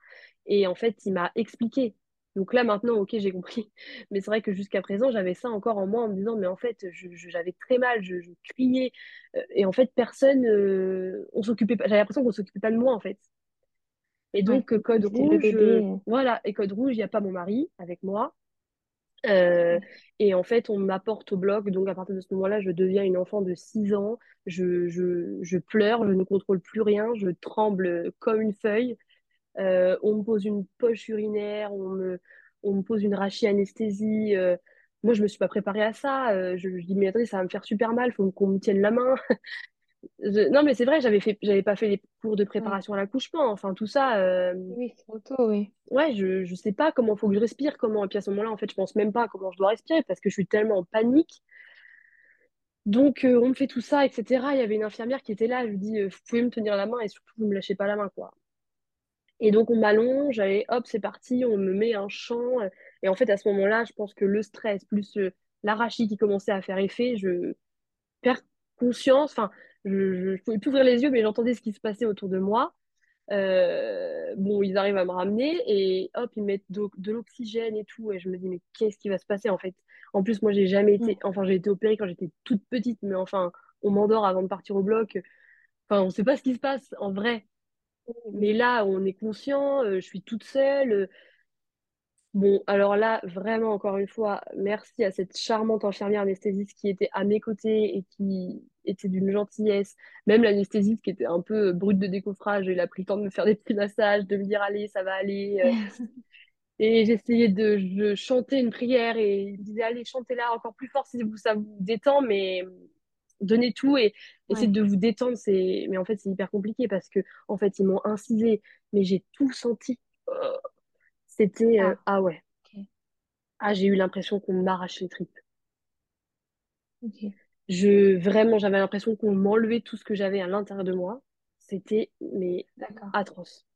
Et en fait, il m'a expliqué. Donc là, maintenant, ok, j'ai compris. Mais c'est vrai que jusqu'à présent, j'avais ça encore en moi en me disant, mais en fait, j'avais très mal, je, criais. Euh, et en fait, personne, euh, on s'occupait pas, j'avais l'impression qu'on s'occupait pas de moi, en fait. Et donc, code rouge, euh, voilà, et code rouge, il n'y a pas mon mari avec moi. et en fait, on m'apporte au bloc. Donc, à partir de ce moment-là, je deviens une enfant de 6 ans. Je, je, je, pleure, je ne contrôle plus rien, je tremble comme une feuille. Euh, on me pose une poche urinaire, on me, on me pose une rachis-anesthésie. Euh. moi, je me suis pas préparée à ça. Euh, je, je dis, mais attendez, ça va me faire super mal, il faut qu'on me tienne la main. Non, mais c'est vrai, j'avais fait, j'avais pas fait les cours de préparation à l'accouchement. Enfin, tout ça. Oui, c'est trop tôt, oui. Ouais, je, je sais pas comment il faut que je respire, comment. Et puis à ce moment-là, en fait, je pense même pas comment je dois respirer parce que je suis tellement en panique. Donc, on me fait tout ça, etc. Il y avait une infirmière qui était là. Je lui dis, vous pouvez me tenir la main et surtout, vous me lâchez pas la main, quoi. Et donc, on m'allonge, et hop, c'est parti, on me met un chant. Et en fait, à ce moment-là, je pense que le stress, plus euh, l'arachide qui commençait à faire effet, je perds conscience. Enfin, je ne pouvais plus ouvrir les yeux, mais j'entendais ce qui se passait autour de moi. Euh, bon, ils arrivent à me ramener et hop, ils mettent de, l'oxygène et tout. Et je me dis, mais qu'est-ce qui va se passer en fait? En plus, moi, j'ai jamais été, mm. enfin, j'ai été opérée quand j'étais toute petite, mais enfin, on m'endort avant de partir au bloc. Enfin, on ne sait pas ce qui se passe en vrai. Mais là, on est conscient, euh, je suis toute seule. Bon, alors là, vraiment, encore une fois, merci à cette charmante infirmière anesthésiste qui était à mes côtés et qui était d'une gentillesse. Même l'anesthésiste qui était un peu brute de décoffrage, elle a pris le temps de me faire des petits massages, de me dire, allez, ça va aller. Euh. Et j'essayais de, chanter une prière et il me disait, allez, chantez là encore plus fort si ça vous détend, mais donnez tout et essayez de vous détendre. C'est... Mais en fait, c'est hyper compliqué parce que en fait, ils m'ont incisé, mais j'ai tout senti. C'était euh, ah. ah. ouais. Ah, j'ai eu l'impression qu'on m'arrachait les tripes. Je vraiment, j'avais l'impression qu'on m'enlevait tout ce que j'avais à l'intérieur de moi. C'était mais atroce.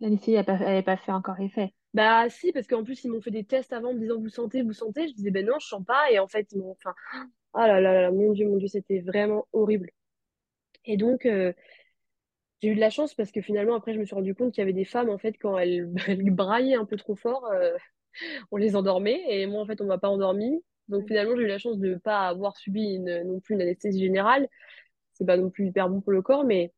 L'anesthésie n'avait pas, fait encore effet. Bah si, parce qu'en plus, ils m'ont fait des tests avant me disant vous sentez, vous sentez. Je disais ben non, je sens pas. Et en fait, ils m'ont. Enfin, ah là là là, mon Dieu, mon Dieu, c'était vraiment horrible. Et donc, euh, j'ai eu de la chance parce que finalement, après, je me suis rendu compte qu'il y avait des femmes, en fait, quand elles, braillaient un peu trop fort, euh, on les endormait. Et moi, en fait, on m'a pas endormi. Donc, finalement, j'ai eu la chance de ne pas avoir subi une, non plus une anesthésie générale. C'est pas non plus hyper bon pour le corps, mais,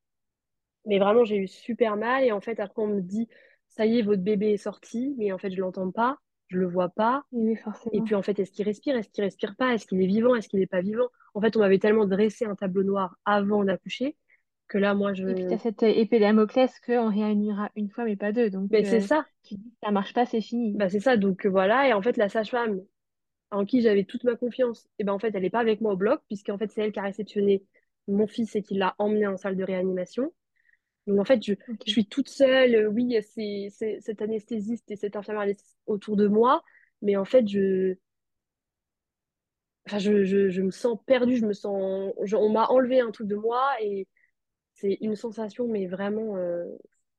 mais vraiment, j'ai eu super mal. Et en fait, après, on me dit, ça y est, votre bébé est sorti, mais en fait, je l'entends pas je le vois pas. Oui. Et puis en fait, est-ce qu'il respire, est-ce qu'il respire pas, est-ce qu'il est vivant, est-ce qu'il n'est pas vivant? En fait, on m'avait tellement dressé un tableau noir avant d'accoucher que là, moi, je. Et puis tu as cette épée Damoclès qu'on réunira une fois, mais pas deux. Donc, mais c'est euh, ça. Tu dis, ça marche pas, c'est fini. Bah, c'est ça. Donc euh, voilà. Et en fait, la sage-femme en qui j'avais toute ma confiance, et ben en fait, elle n'est pas avec moi au bloc, puisqu'en fait, c'est elle qui a réceptionné mon fils et qui l'a emmené en salle de réanimation. Donc en fait, je, je suis toute seule. Oui, c'est cet anesthésiste et cette infirmière autour de moi, mais en fait, je, enfin, je, je, je me sens perdue, je me sens, on m'a enlevé un truc de moi et c'est une sensation, mais vraiment, euh,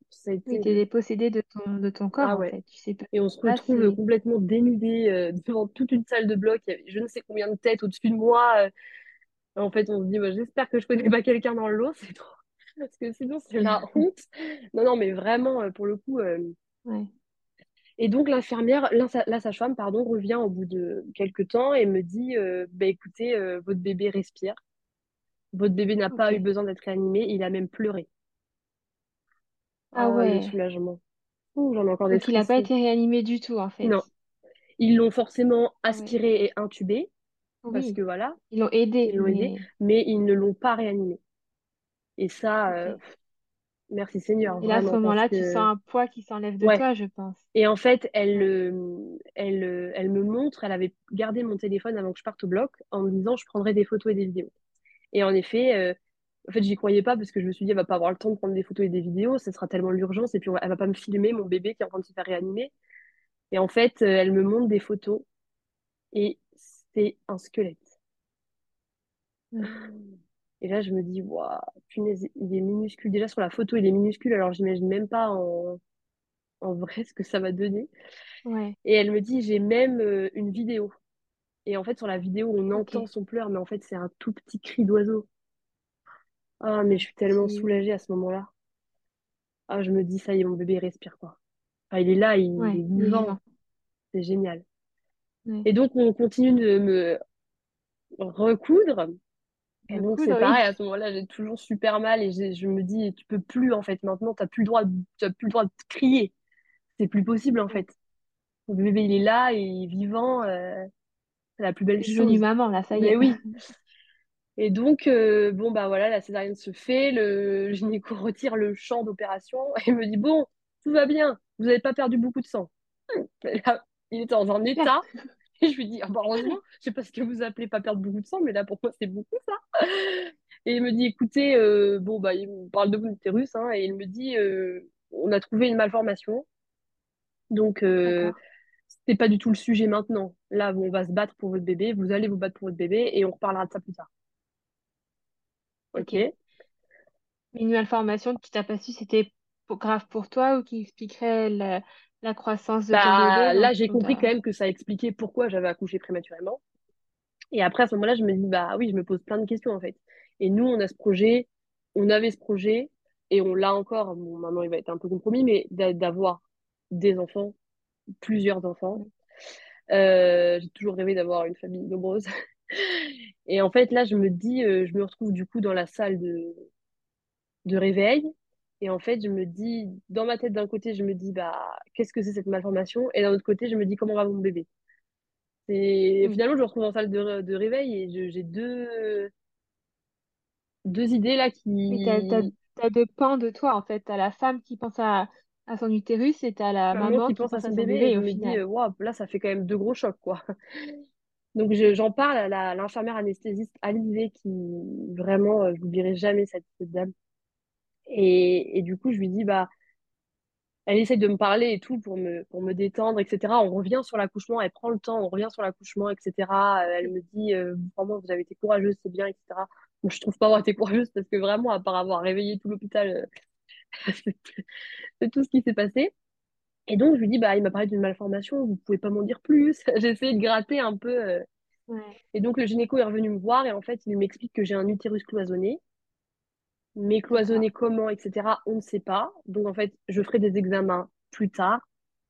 ça a été... dépossédé de ton, de ton corps, ah en fait. Tu sais Et on se retrouve complètement dénudé euh, devant toute une salle de bloc. Il y avait je ne sais combien de têtes au-dessus de moi. Euh. En fait, on se dit, bah, j'espère que je connais pas quelqu'un dans le lot, c'est trop. Parce que sinon, c'est la honte. Non, non, mais vraiment, pour le coup, ouais. Et donc l'infirmière, la sage-femme, pardon, revient au bout de quelques temps et me dit euh, bah, écoutez, euh, votre bébé respire. Votre bébé n'a pas eu besoin d'être réanimé, il a même pleuré. Ah, ah ouais. soulagement. j'en ai encore des Donc il n'a pas été réanimé du tout en fait. Non. Ils l'ont forcément aspiré et intubé. Parce que voilà. Ils l'ont aidé. Ils l'ont aidé, mais ils ne l'ont pas réanimé. Et ça, euh, Merci Seigneur. Et là, à ce moment-là, tu sens un poids qui s'enlève de toi, je pense. Et en fait, elle, euh, elle, euh, elle me montre, elle avait gardé mon téléphone avant que je parte au bloc en me disant je prendrai des photos et des vidéos. Et en effet, euh, en fait, j'y croyais pas parce que je me suis dit elle va pas avoir le temps de prendre des photos et des vidéos, ce sera tellement l'urgence et puis elle va pas me filmer mon bébé qui est en train de se faire réanimer. Et en fait, elle me montre des photos et c'est un squelette. Et là, je me dis, waouh, punaise, il est minuscule. Déjà, sur la photo, il est minuscule, alors j'imagine même pas en, en vrai ce que ça va donner. Ouais. Et elle me dit, j'ai même euh, une vidéo. Et en fait, sur la vidéo, on entend son pleur, mais en fait, c'est un tout petit cri d'oiseau. Ah, mais je suis tellement soulagée à ce moment-là. Ah, je me dis, ça y est, mon bébé respire, quoi. Enfin, il est là, il Ouais, il est vivant. C'est génial. Ouais. Et donc, on continue de me recoudre. Et donc, c'est oui. pareil, à ce moment-là, j'ai toujours super mal et je me dis, tu peux plus, en fait, maintenant, t'as plus le droit, de- plus le droit de crier. C'est plus possible, en fait. Mon bébé, il est là, et il est vivant, euh, la plus belle chose. maman, là, ça y Mais est. oui. Et donc, euh, bon, bah voilà, la césarienne se fait, le gynéco retire le champ d'opération et me dit, bon, tout va bien, vous n'avez pas perdu beaucoup de sang. Et là, il était dans un état, et je lui dis, ah, bah, heureusement, je sais pas ce que vous appelez pas perdre beaucoup de sang, mais là, pour moi, c'est beaucoup ça. Et il me dit, écoutez, euh, bon, bah, il me parle de mon utérus, hein, et il me dit, euh, on a trouvé une malformation, donc euh. C'est pas du tout le sujet maintenant. Là, on va se battre pour votre bébé, vous allez vous battre pour votre bébé, et on reparlera de ça plus tard. Ok. Une malformation que tu t'as pas su, c'était grave pour toi ou qui expliquerait la, la croissance de ton bébé Bah, dont, là, j'ai compris quand même que ça expliquait pourquoi j'avais accouché prématurément. Et après, à ce moment-là, je me dis, bah oui, je me pose plein de questions en fait. Et nous, on a ce projet, on avait ce projet, et on l'a encore. Bon, maintenant, il va être un peu compromis, mais d'a- d'avoir des enfants, plusieurs enfants. Euh, j'ai toujours rêvé d'avoir une famille nombreuse. Et en fait, là, je me dis, euh, je me retrouve du coup dans la salle de, de réveil. Et en fait, je me dis, dans ma tête, d'un côté, je me dis, bah, qu'est-ce que c'est cette malformation? Et d'un autre côté, je me dis, comment va mon bébé? Et Oui. finalement, je me retrouve en salle de, de réveil et je- j'ai deux, deux idées là qui, t'as deux pans de toi, en fait. T'as la femme qui pense à, à son utérus et t'as la maman qui pense à à son bébé et me final. euh, waouh, là, ça fait quand même deux gros chocs, quoi. Donc, je- j'en parle à l'infirmière anesthésiste Alizée qui, vraiment, euh, je n'oublierai jamais cette, cette dame. Et, et du coup, je lui dis, bah, elle essaie de me parler et tout pour me, pour me détendre, etc. On revient sur l'accouchement, elle prend le temps, on revient sur l'accouchement, etc. Euh, Elle me dit, euh, vraiment, vous avez été courageuse, c'est bien, etc. Bon, je trouve pas avoir été courageuse parce que vraiment, à part avoir réveillé tout l'hôpital, c'est c'est tout ce qui s'est passé. Et donc, je lui dis, bah, il m'a parlé d'une malformation, vous pouvez pas m'en dire plus. J'ai essayé de gratter un peu. euh. Ouais. Et donc, le gynéco est revenu me voir et en fait, il m'explique que j'ai un utérus cloisonné. Mais cloisonné comment, etc., on ne sait pas. Donc, en fait, je ferai des examens plus tard,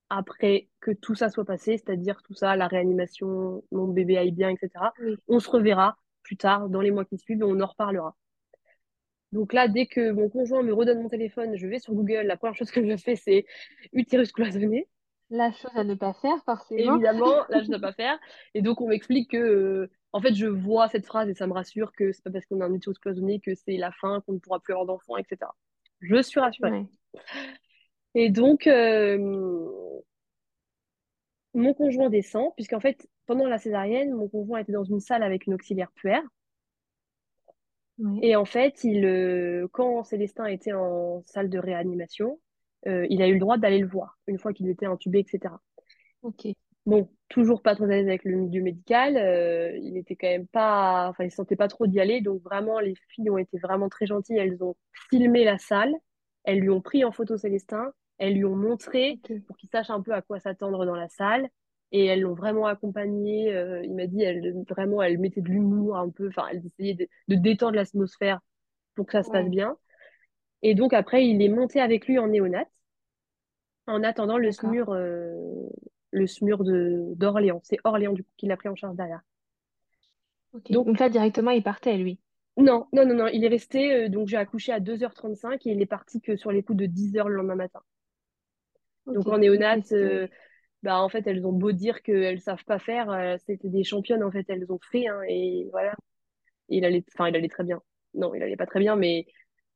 après que tout ça soit passé, c'est-à-dire tout ça, la réanimation, mon bébé aille bien, etc. Oui. On se reverra plus tard, dans les mois qui suivent, et on en reparlera. Donc là, dès que mon conjoint me redonne mon téléphone, je vais sur Google. La première chose que je fais, c'est utérus cloisonné. La chose à ne pas faire, forcément. Évidemment, là, je ne dois pas faire. Et donc, on m'explique que, euh, en fait, je vois cette phrase et ça me rassure que c'est pas parce qu'on a un utérus cloisonné que c'est la fin, qu'on ne pourra plus avoir d'enfants, etc. Je suis rassurée. Ouais. Et donc, euh, mon conjoint descend, puisqu'en fait, pendant la césarienne, mon conjoint était dans une salle avec une auxiliaire puère. Et en fait, il, euh, quand Célestin était en salle de réanimation, euh, il a eu le droit d'aller le voir, une fois qu'il était intubé, etc. Ok. Bon, toujours pas très à l'aise avec le milieu médical. euh, il était quand même pas, enfin, il se sentait pas trop d'y aller. Donc vraiment, les filles ont été vraiment très gentilles. Elles ont filmé la salle, elles lui ont pris en photo Célestin, elles lui ont montré pour qu'il sache un peu à quoi s'attendre dans la salle. Et elles l'ont vraiment accompagné. euh, il m'a dit, elle, vraiment, elle mettait de l'humour un peu. Enfin, elle essayait de, de détendre l'atmosphère pour que ça se passe Ouais. bien. Et donc après, il est monté avec lui en néonat en attendant le. SMUR, euh, le SMUR de, d'Orléans. C'est Orléans, du coup, qui l'a pris en charge derrière. Donc, Donc là, directement, il partait, lui? non, non, non, non, il est resté, euh, donc j'ai accouché à 2h35 et il est parti que sur les coups de 10h le lendemain matin. Donc en néonat, euh. Bah, en fait, elles ont beau dire qu'elles savent pas faire, euh, c'était des championnes, en fait, elles ont fait, hein, et voilà. Et il allait, enfin, il allait très bien. Non, il allait pas très bien, mais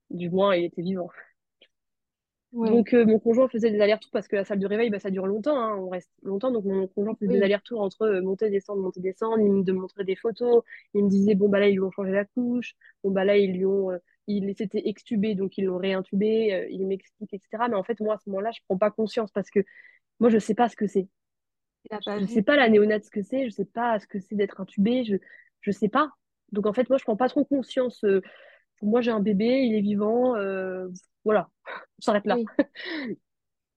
du moins, il était vivant. Ouais. Donc, euh, mon conjoint faisait des allers-retours parce que la salle de réveil, bah, ça dure longtemps, hein, on reste longtemps. Donc, mon conjoint faisait des allers-retours entre euh, monter, descendre, monter, descendre. Il me montrait des photos. Il me disait, bon, bah là, ils lui ont changé la couche. Bon, bah là, ils lui ont. Il s'était extubé, donc ils l'ont réintubé. euh, il m'explique, etc. Mais en fait, moi, à ce moment-là, je prends pas conscience parce que moi, je sais pas ce que c'est. Je sais vu. pas la néonate ce que c'est. Je sais pas ce que c'est d'être intubé. Je, je sais pas. Donc en fait, moi, je prends pas trop conscience. euh, moi, j'ai un bébé, il est vivant. euh, voilà, on s'arrête là. Oui.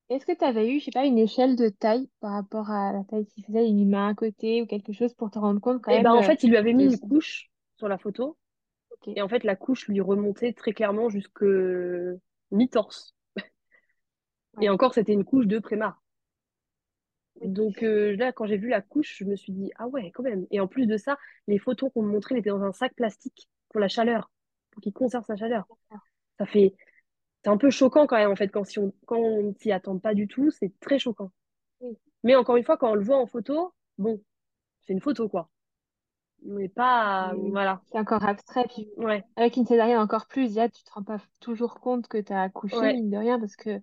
Est-ce que tu avais eu, je sais pas, une échelle de taille par rapport à la taille qu'il faisait, une main à côté ou quelque chose pour te rendre compte quand Et ben même en euh, fait, il lui avait mis une couche sur la photo. Et en fait, la couche lui remontait très clairement jusque mi-torse. Et encore, c'était une couche de Prémar. Oui. Donc euh, là, quand j'ai vu la couche, je me suis dit, ah ouais, quand même. Et en plus de ça, les photos qu'on me montrait, elles étaient dans un sac plastique pour la chaleur, pour qu'il conserve sa chaleur. Ça fait, c'est un peu choquant quand même, en fait, quand, si on, quand on ne s'y attend pas du tout, c'est très choquant. Oui. Mais encore une fois, quand on le voit en photo, bon, c'est une photo, quoi. Mais pas, voilà. C'est encore abstrait. Puis Ouais, avec une césarienne encore plus, déjà, tu te rends pas toujours compte que tu as accouché, ouais, mine de rien, parce que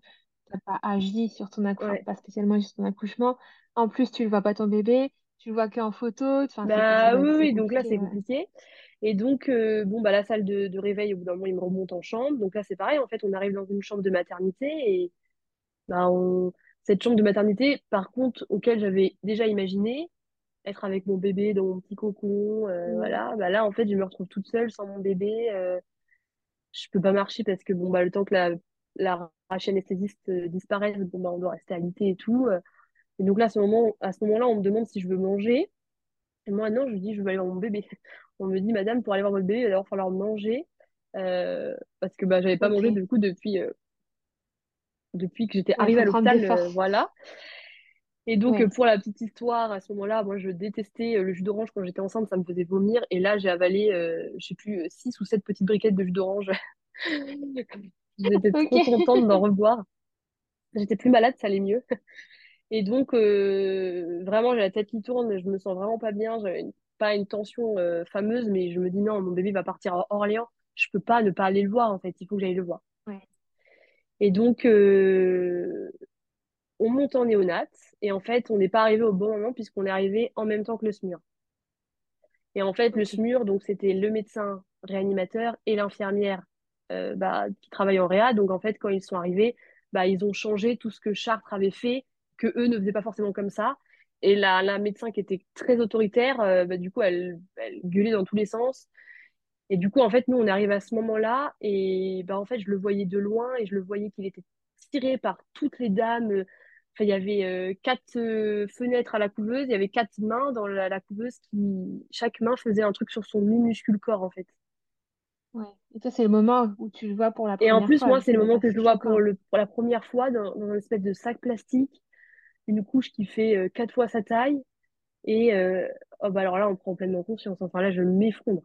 t'as pas agi sur ton accouchement, ouais. pas spécialement sur ton accouchement. En plus, tu le vois pas ton bébé, tu le vois qu'en photo. Bah oui, donc là, c'est compliqué. Et donc, euh, bon, bah, la salle de, de réveil, au bout d'un moment, il me remonte en chambre. Donc là, c'est pareil. En fait, on arrive dans une chambre de maternité et bah, on... cette chambre de maternité, par contre, auquel j'avais déjà imaginé être avec mon bébé dans mon petit cocon, euh, Mm. voilà, bah là, en fait, je me retrouve toute seule sans mon bébé. euh, je peux pas marcher parce que, bon, bah, le temps que la, la anesthésiste euh, disparaisse, bon, bah, on doit rester alité et tout. euh. Et donc là, à ce moment, à ce moment-là, on me demande si je veux manger. Et moi, non, je dis, je veux aller voir mon bébé. On me dit, madame, pour aller voir votre bébé, il va d'abord falloir manger. euh, parce que bah, j'avais pas mangé, du coup, depuis, euh, depuis que j'étais arrivée à l'hôpital. euh, voilà. Et donc, euh, pour la petite histoire, à ce moment-là, moi, je détestais euh, le jus d'orange quand j'étais enceinte, ça me faisait vomir. Et là, j'ai avalé, euh, je sais plus, euh, six ou sept petites briquettes de jus d'orange. J'étais trop contente d'en revoir. J'étais plus malade, ça allait mieux. Et donc, euh, vraiment, j'ai la tête qui tourne, je me sens vraiment pas bien. J'avais pas une tension euh, fameuse, mais je me dis non, mon bébé va partir à Orléans. Je peux pas ne pas aller le voir, en fait. Il faut que j'aille le voir. Ouais. Et donc, euh, on monte en néonat. Et en fait, on n'est pas arrivé au bon moment puisqu'on est arrivé en même temps que le SMUR. Et en fait, le. SMUR, donc c'était le médecin réanimateur et l'infirmière euh, bah, qui travaillent en réa. Donc en fait, quand ils sont arrivés, bah, ils ont changé tout ce que Chartres avait fait, que eux ne faisaient pas forcément comme ça. Et la, la médecin qui était très autoritaire, euh, bah, du coup, elle, elle gueulait dans tous les sens. Et du coup, en fait, nous, on arrive à ce moment-là et bah, en fait, je le voyais de loin et je le voyais qu'il était tiré par toutes les dames. Il y avait euh, quatre euh, fenêtres à la couveuse, il y avait quatre mains dans la, la couveuse qui, chaque main faisait un truc sur son minuscule corps, en fait. Ouais. Et toi, c'est le moment où tu le vois pour la Et en première plus, fois. moi, Ça c'est le moment que je le vois pour, le, pour la première fois dans, dans une espèce de sac plastique, une couche qui fait euh, quatre fois sa taille. Et oh, bah alors là, on prend pleinement conscience. Enfin, là, je m'effondre.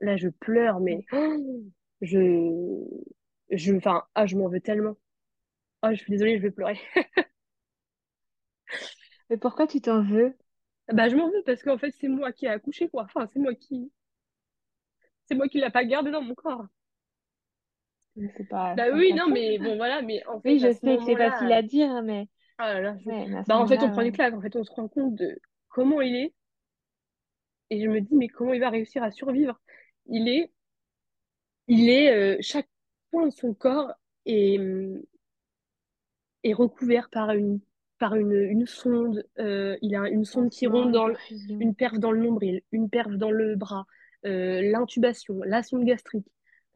Là, je pleure, mais oh, je, je, enfin, ah, je m'en veux tellement. Ah, je suis désolée, je vais pleurer. Mais pourquoi tu t'en veux? Bah, je m'en veux parce qu'en fait, c'est moi qui ai accouché, quoi. Enfin, c'est moi qui, c'est moi qui l'a pas gardé dans mon corps. C'est pas, Bah oui, non, mais bon, voilà, mais en Oui, fait, à je sais que c'est facile à dire, hein, mais ah là là, je- ouais, mais à ce bah, en fait, on prend moment-là, une ouais. claque. En fait, on se rend compte de comment il est. Et je me dis, mais comment il va réussir à survivre? Il est, il est, euh, chaque point de son corps est, hum, est recouvert par une, par une, une sonde. Euh, il a une sonde qui ronde dans le- une perf dans le nombril, une perf dans le bras, euh, l'intubation, la sonde gastrique.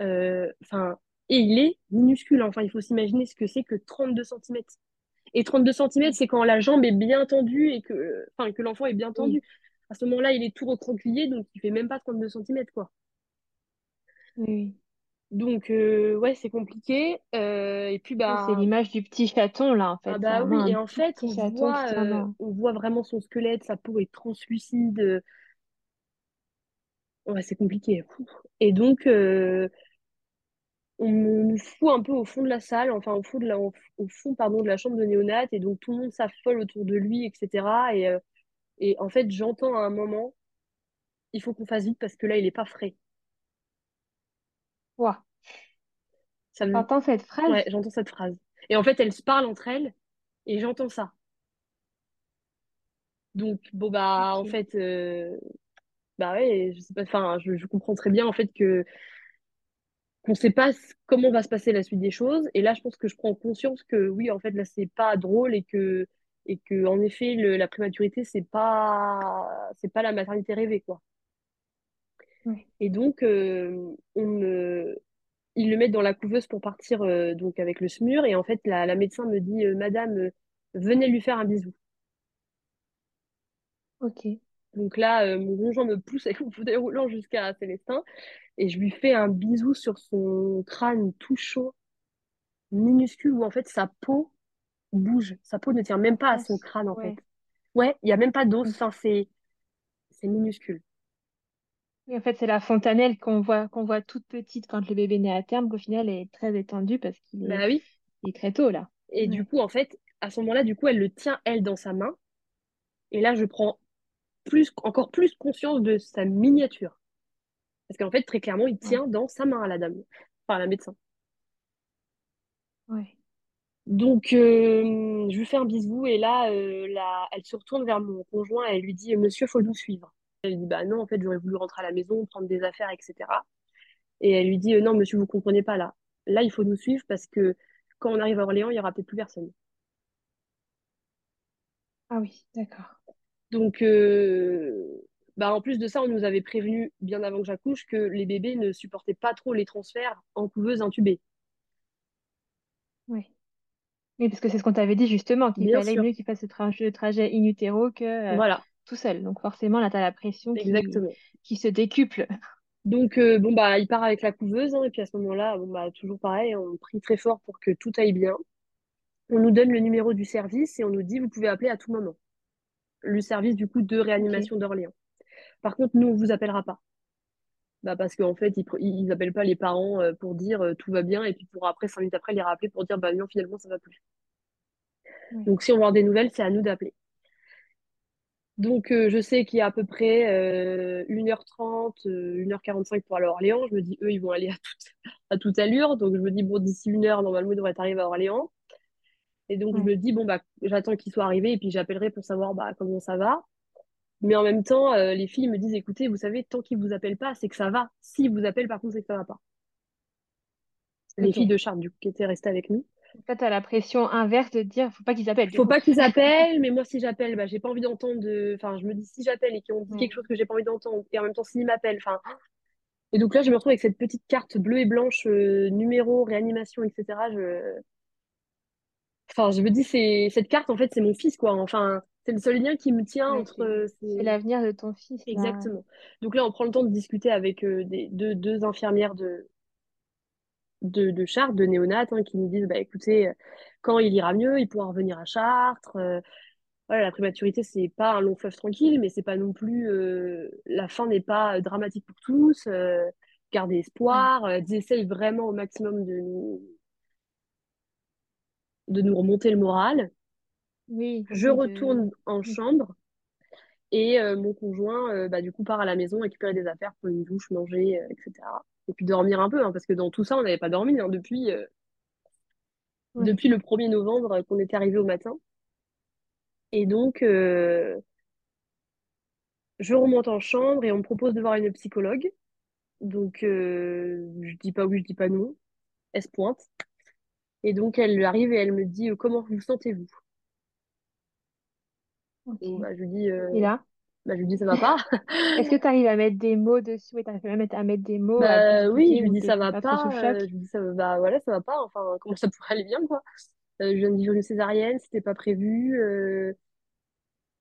Euh, Enfin, et il est minuscule. Enfin, il faut s'imaginer ce que c'est que 32 centimètres. Et 32 centimètres, Ouais. c'est quand la jambe est bien tendue et que, enfin, que l'enfant est bien Oui, tendu. À ce moment-là, il est tout recroquevillé, donc il fait même pas 32 centimètres, quoi. oui. Donc, euh, ouais, c'est compliqué. Euh, et puis, Oui, c'est bah, l'image du petit chaton, là, en ah fait. C'est bah vraiment oui, et en fait, on voit, euh, on voit vraiment son squelette, sa peau est translucide. Ouais, c'est compliqué. Et donc, on nous fout un peu au fond de la salle, enfin, au fond de la, au fond, pardon, de la chambre de néonat, et donc tout le monde s'affole autour de lui, etc. Et, et en fait, j'entends à un moment, il faut qu'on fasse vite parce que là, il est pas frais. Ouah, Ça me... t'entends cette phrase? Ouais, j'entends cette phrase. Et en fait, elles se parlent entre elles, et j'entends ça. Donc, bon, bah, en fait, euh, bah ouais, je sais pas, enfin, je, je comprends très bien, en fait, que qu'on sait pas comment va se passer la suite des choses. Et là, je pense que je prends conscience que oui, en fait, là, c'est pas drôle et que, et que, en effet, le- la prématurité, c'est pas, c'est pas la maternité rêvée, quoi. Et donc, euh, on me- ils le mettent dans la couveuse pour partir euh, donc avec le SMUR. Et en fait, la, la médecin me dit, euh, Madame, euh, venez lui faire un bisou. Ok. Donc là, euh, mon conjoint me pousse avec mon fauteuil roulant jusqu'à Célestin et je lui fais un bisou sur son crâne tout chaud, minuscule, où en fait sa peau bouge. Sa peau ne tient même pas à son Passe. crâne en fait. Ouais. Ouais, il n'y a même pas d'os, enfin, c'est c'est minuscule. Oui, en fait, c'est la fontanelle qu'on voit, qu'on voit toute petite quand le bébé naît à terme, qu'au final, elle est très étendue parce qu'il est, Bah oui. il est très tôt, là. Et du coup, en fait, à ce moment-là, du coup, elle le tient, elle, dans sa main. Et là, je prends plus, encore plus conscience de sa miniature. Parce qu'en fait, très clairement, il Ouais. tient dans sa main à la dame, enfin à la médecin. Ouais. Donc, euh, je lui fais un bisou et là, euh, la- elle se retourne vers mon conjoint et elle lui dit, Monsieur, faut nous suivre. Elle dit, bah non, en fait, j'aurais voulu rentrer à la maison, prendre des affaires, etc. Et elle lui dit, euh, non, monsieur, vous comprenez pas là. Là, il faut nous suivre parce que quand on arrive à Orléans, il y aura peut-être plus personne. Ah oui, d'accord. Donc, euh, bah, en plus de ça, on nous avait prévenu bien avant que j'accouche que les bébés ne supportaient pas trop les transferts en couveuse intubée. Ouais. Oui, parce que c'est ce qu'on t'avait dit justement, qu'il Bien fallait sûr. mieux qu'il fasse tra- le trajet in utero que euh, Voilà, tout seul. Donc forcément, là, tu as la pression qui, se décuple. Donc, euh, bon, bah, il part avec la couveuse, hein, et puis à ce moment-là, bon, bah, toujours pareil, on prie très fort pour que tout aille bien. On nous donne le numéro du service et on nous dit, vous pouvez appeler à tout moment. Le service, du coup, de réanimation d'Orléans. Par contre, nous, on vous appellera pas. Bah, parce qu'en fait, ils, pr- ils appellent pas les parents euh, pour dire euh, tout va bien, et puis pour après, cinq minutes après, les rappeler pour dire, bah non, finalement, ça va plus. Donc, si on veut avoir des nouvelles, c'est à nous d'appeler. Donc, euh, je sais qu'il y a à peu près euh, 1h30, euh, 1h45 pour aller à Orléans. Je me dis, eux, ils vont aller à toute, à toute allure. Donc, je me dis, bon, d'ici une heure, normalement, ils devraient arriver à Orléans. Et donc, je me dis, bon, bah, j'attends qu'ils soient arrivés et puis j'appellerai pour savoir bah, comment ça va. Mais en même temps, euh, les filles me disent, écoutez, vous savez, tant qu'ils vous appellent pas, c'est que ça va. S'ils vous appellent, par contre, c'est que ça va pas. Les filles de Charles, du coup, qui étaient restées avec nous. Tu as la pression inverse de dire, faut pas qu'ils appellent, Faut coup. pas qu'ils appellent, mais moi, si j'appelle, bah, j'ai pas envie d'entendre de... Enfin, je me dis, si j'appelle et qu'ils ont dit Ouais. quelque chose que j'ai pas envie d'entendre, et en même temps, s'ils m'appellent, enfin... Et donc là, je me retrouve avec cette petite carte bleue et blanche, euh, numéro, réanimation, etc. Je... Enfin, je me dis, c'est cette carte, en fait, c'est mon fils, quoi. Enfin, c'est le seul lien qui me tient Ouais, entre... c'est euh, l'avenir de ton fils, là. Exactement. Donc là, on prend le temps de discuter avec euh, des, deux, deux infirmières de, de, de Chartres, de néonat, hein, qui nous disent, bah, écoutez, euh, quand il ira mieux, il pourra revenir à Chartres. Euh, voilà, la prématurité, c'est pas un long fleuve tranquille, mais c'est pas non plus... euh, la fin n'est pas dramatique pour tous. Euh, gardez espoir. Ils essayent vraiment au maximum de nous, de nous remonter le moral. Oui, Je de... retourne en oui. chambre et euh, mon conjoint, euh, bah, du coup, part à la maison récupérer des affaires, prendre une douche, manger, euh, etc. Et puis dormir un peu, hein, parce que dans tout ça, on n'avait pas dormi hein, depuis, euh, Ouais. depuis le 1er novembre euh, qu'on était arrivé au matin. Et donc, euh, je remonte en chambre et on me propose de voir une psychologue. Donc, euh, je dis pas oui, je dis pas non. Elle se pointe. Et donc, elle arrive et elle me dit, comment vous sentez-vous? Bah, je lui dis, Et là, bah, je lui dis, ça va pas. est-ce que tu arrives à mettre des mots dessus? Tu arrives même à mettre des mots, Bah oui, je lui dis, ça va pas euh, je lui dis, ça, bah voilà, ça va pas. Enfin, comment ça pourrait aller bien, quoi? Euh, je viens de vivre une césarienne, c'était pas prévu. euh,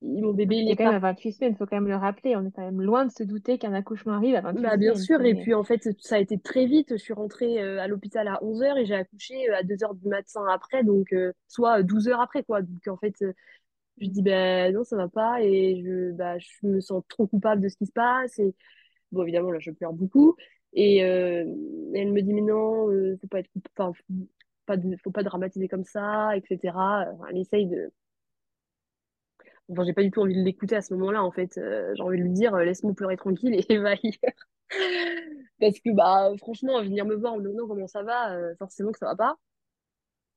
mon bébé, il est quand même à 28 semaines, il faut quand même le rappeler. On est quand même loin de se douter qu'un accouchement arrive à 28 Bah, bien semaines. sûr, et puis en fait, ça a été très vite. Je suis rentrée à l'hôpital à 11h et j'ai accouché à 2h du matin après, donc soit 12 heures après, quoi. Donc en fait, je dis, ben non, ça va pas, et je, bah, je me sens trop coupable de ce qui se passe. Et bon, évidemment, là, je pleure beaucoup. Et euh, elle me dit, mais non, euh, faut pas être, enfin, faut pas, faut pas dramatiser comme ça, etc. Elle essaye de. Enfin, j'ai pas du tout envie de l'écouter à ce moment-là, en fait. Euh, j'ai envie de lui dire, euh, laisse-moi pleurer tranquille et va ailleurs. Parce que, bah, franchement, venir me voir en me demandant comment ça va, forcément que ça va pas.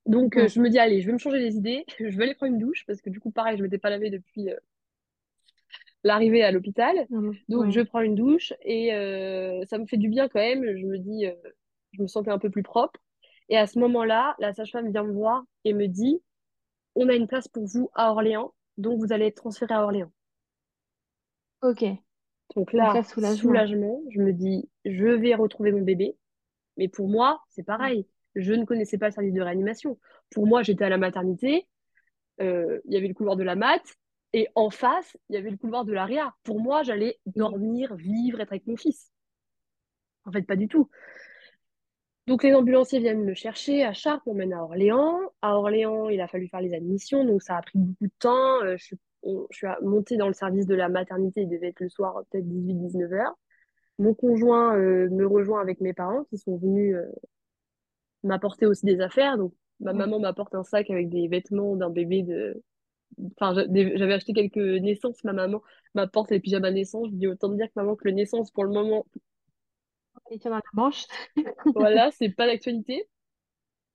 Donc, euh, je me dis, allez, je vais me changer les idées, je vais aller prendre une douche, parce que du coup, pareil, je m'étais pas lavée depuis euh, l'arrivée à l'hôpital. Donc, je prends une douche et euh, ça me fait du bien quand même. Je me dis, je me sentais un peu plus propre. Et à ce moment-là, la sage-femme vient me voir et me dit, on a une place pour vous à Orléans, donc vous allez être transféré à Orléans. Ok. Donc Donc là, soulagement. soulagement, je me dis, je vais retrouver mon bébé. Mais pour moi, c'est pareil. Je ne connaissais pas le service de réanimation. Pour moi, j'étais à la maternité, euh, il y avait le couloir de la mat, et en face, il y avait le couloir de l'aria. Pour moi, j'allais dormir, vivre, être avec mon fils. En fait, pas du tout. Donc les ambulanciers viennent me chercher à Chartres, on mène à Orléans. À Orléans, il a fallu faire les admissions, donc ça a pris beaucoup de temps. Euh, je suis, montée dans le service de la maternité, il devait être le soir, peut-être 18-19 heures. Mon conjoint euh, me rejoint avec mes parents qui sont venus m'apporter aussi des affaires. Donc ma maman m'apporte un sac avec des vêtements d'un bébé de... Enfin, j'avais acheté quelques naissances, ma maman m'apporte les pyjamas naissance. Je dis autant dire que maman que le naissance, pour le moment, dans la manche. voilà, c'est pas d'actualité.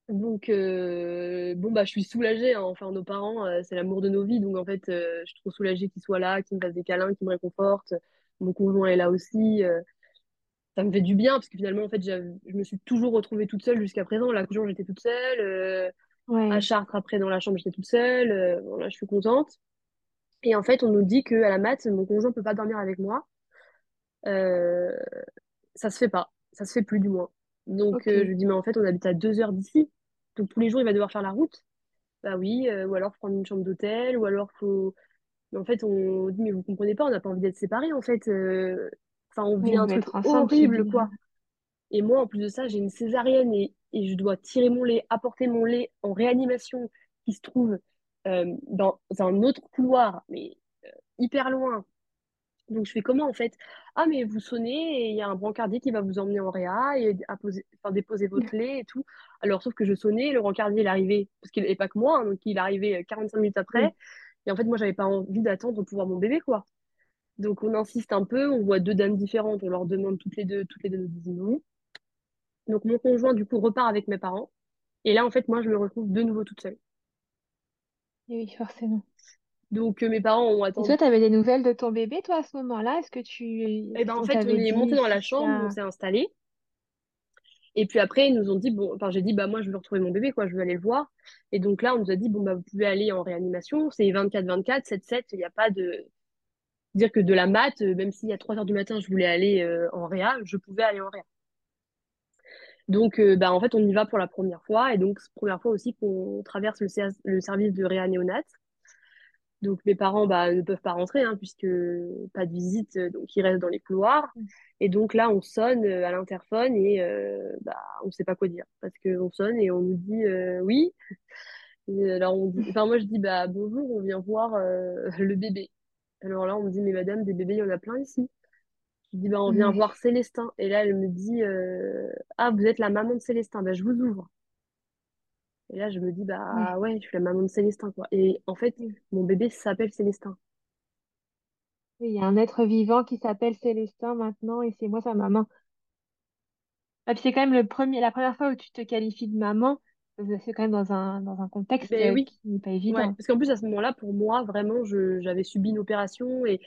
Donc, euh, bon, bah, je suis soulagée. hein. Enfin, nos parents, euh, c'est l'amour de nos vies. Donc, en fait, euh, je suis trop soulagée qu'ils soient là, qu'ils me fassent des câlins, qu'ils me réconfortent. Mon conjoint est là aussi. Ça me fait du bien parce que finalement, en fait, je me suis toujours retrouvée toute seule jusqu'à présent. À l'accouchement, j'étais toute seule. euh, à. Chartres, après, dans la chambre, j'étais toute seule. euh, bon, là, je suis contente. Et en fait, on nous dit qu'à la mat, mon conjoint peut pas dormir avec moi. Euh, ça se fait pas. Ça se fait plus, du moins. Donc, euh, je lui dis, mais en fait, on habite à deux heures d'ici. Donc, tous les jours, il va devoir faire la route. Bah oui, ou alors prendre une chambre d'hôtel, ou alors faut. Mais en fait, on dit, mais vous comprenez pas, on n'a pas envie d'être séparés, en fait. Euh, Enfin, on vit un truc horrible, quoi. Et moi, en plus de ça, j'ai une césarienne et, et je dois tirer mon lait, apporter mon lait en réanimation qui se trouve euh, dans un autre couloir, mais hyper loin. Donc, je fais comment, en fait? Ah, mais vous sonnez et il y a un brancardier qui va vous emmener en réa et à poser, enfin, déposer votre lait et tout. Alors, sauf que je sonnais, le brancardier, il est arrivé, parce qu'il n'est pas que moi, hein, donc il est arrivé euh, 45 minutes après. Et en fait, moi, j'avais pas envie d'attendre pour voir mon bébé, quoi. Donc, on insiste un peu, on voit deux dames différentes, on leur demande toutes les deux, toutes les deux nous disent non. Donc, mon conjoint, du coup, repart avec mes parents. Et là, en fait, moi, je me retrouve de nouveau toute seule. Et oui, forcément. Donc, euh, mes parents ont Et attendu. toi, tu avais des nouvelles de ton bébé, toi, à ce moment-là? Est-ce que tu... Est-ce ben, en fait, on est monté dans la chambre, on s'est installé. Et puis après, ils nous ont dit, bon, enfin, j'ai dit, bah, moi, je veux retrouver mon bébé, quoi, je veux aller le voir. Et donc là, on nous a dit, bon, bah, vous pouvez aller en réanimation, c'est 24-24, 7-7, il n'y a pas de. Dire que de la mat, euh, même y a 3 heures du matin, je voulais aller euh, en réa, je pouvais aller en réa. Donc, euh, bah, en fait, on y va pour la première fois. Et donc, c'est la première fois aussi qu'on traverse le, ser- le service de réa néonate. Donc, mes parents bah, ne peuvent pas rentrer, hein, puisque pas de visite, donc ils restent dans les couloirs. Et donc là, on sonne à l'interphone et euh, bah, on ne sait pas quoi dire. Parce qu'on sonne et on nous dit oui. Et alors, on dit... enfin, moi, je dis bah, bonjour, on vient voir le bébé. Alors là, on me dit, mais madame, des bébés, il y en a plein ici. Je dis, bah, on vient Ouais. voir Célestin. Et là, elle me dit, euh, ah, vous êtes la maman de Célestin. Bah, je vous ouvre. Et là, je me dis, bah Ouais. ouais, je suis la maman de Célestin, quoi. Et en fait, mon bébé s'appelle Célestin. Oui, il y a un être vivant qui s'appelle Célestin maintenant et c'est moi sa maman. Ah, puis c'est quand même le premier, la première fois où tu te qualifies de maman. C'est quand même dans un, dans un contexte Ben oui, qui n'est pas ouais. évident. Parce qu'en plus, à ce moment-là, pour moi, vraiment, j'avais subi une opération et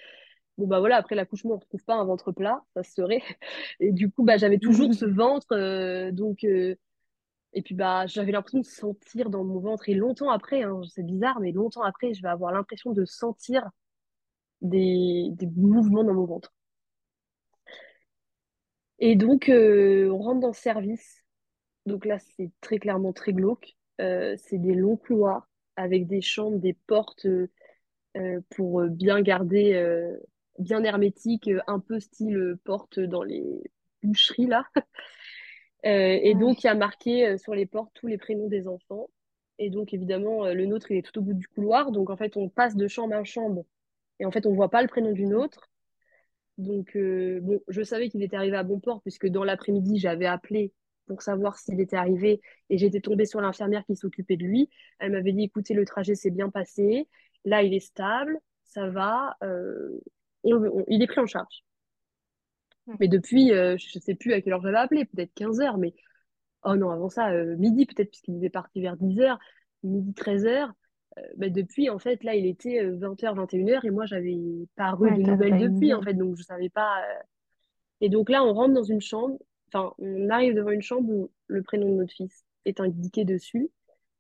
bon, bah voilà, après l'accouchement, on retrouve pas un ventre plat, ça se serait. Et du coup, bah, j'avais toujours ce ventre, euh, donc, euh, et puis, bah, j'avais l'impression de sentir dans mon ventre. Et longtemps après, hein, c'est bizarre, mais longtemps après, je vais avoir l'impression de sentir des, des mouvements dans mon ventre. Et donc, euh, on rentre dans le service. Donc là, c'est très clairement très glauque. Euh, c'est des longs couloirs avec des chambres, des portes. euh, euh, pour bien garder, euh, bien hermétique, un peu style porte dans les boucheries là. Et donc, il y a marqué sur les portes tous les prénoms des enfants. Et donc, évidemment, le nôtre, il est tout au bout du couloir. Donc, en fait, on passe de chambre en chambre. Et en fait, on voit pas le prénom du nôtre. Donc, bon, je savais qu'il était arrivé à bon port, puisque dans l'après-midi, j'avais appelé pour savoir s'il était arrivé. Et j'étais tombée sur l'infirmière qui s'occupait de lui. Elle m'avait dit, écoutez, le trajet s'est bien passé. Là, il est stable, ça va. euh, on- on- il est pris en charge. Ouais. Mais depuis, euh, je sais plus à quelle heure j'avais appelé, peut-être 15 heures, mais oh non, avant ça, euh, midi peut-être, puisqu'il était parti vers 10 heures, midi 13 heures. Bah, depuis, en fait, là, il était 20h, 21h, et moi, j'avais pas Ouais, de nouvelles depuis, en fait, donc je savais pas. Et donc là, on rentre dans une chambre, enfin, on arrive devant une chambre où le prénom de notre fils est indiqué dessus.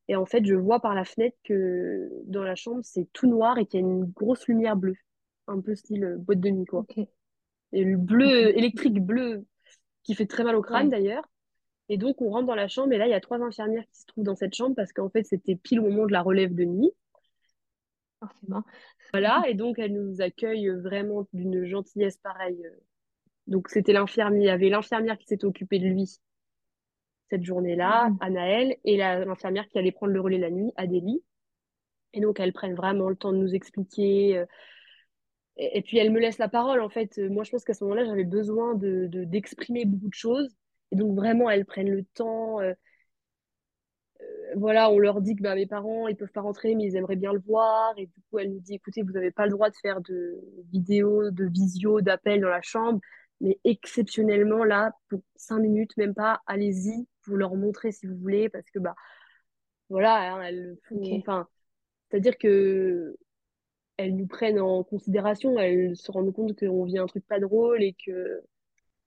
Et en fait, je vois par la fenêtre que dans la chambre, c'est tout noir et qu'il y a une grosse lumière bleue. Un peu style euh, boîte de nuit, quoi. Et le bleu, électrique bleu, qui fait très mal au crâne Ouais, d'ailleurs. Et donc, on rentre dans la chambre, et là, il y a trois infirmières qui se trouvent dans cette chambre parce qu'en fait, c'était pile au moment de la relève de nuit. forcément. Voilà, et donc, elles nous accueillent vraiment d'une gentillesse pareille. Donc, c'était l'infirmière, il y avait l'infirmière qui s'était occupée de lui cette journée-là, Mhm. Anaëlle, et la- l'infirmière qui allait prendre le relais la nuit, Adélie. Et donc, elles prennent vraiment le temps de nous expliquer. euh, et, et puis, elles me laissent la parole. En fait, Euh, moi, je pense qu'à ce moment-là, j'avais besoin de, de- d'exprimer beaucoup de choses. Et donc, vraiment, elles prennent le temps. euh, voilà, on leur dit que bah, mes parents, ils peuvent pas rentrer, mais ils aimeraient bien le voir. Et du coup, elle nous dit, écoutez, vous n'avez pas le droit de faire de vidéos, de visio, d'appels dans la chambre. Mais exceptionnellement, là, pour cinq minutes, même pas, allez-y pour leur montrer si vous voulez, parce que bah voilà, hein, elles font, enfin, c'est-à-dire que elles nous prennent en considération, elles se rendent compte qu'on vit un truc pas drôle et que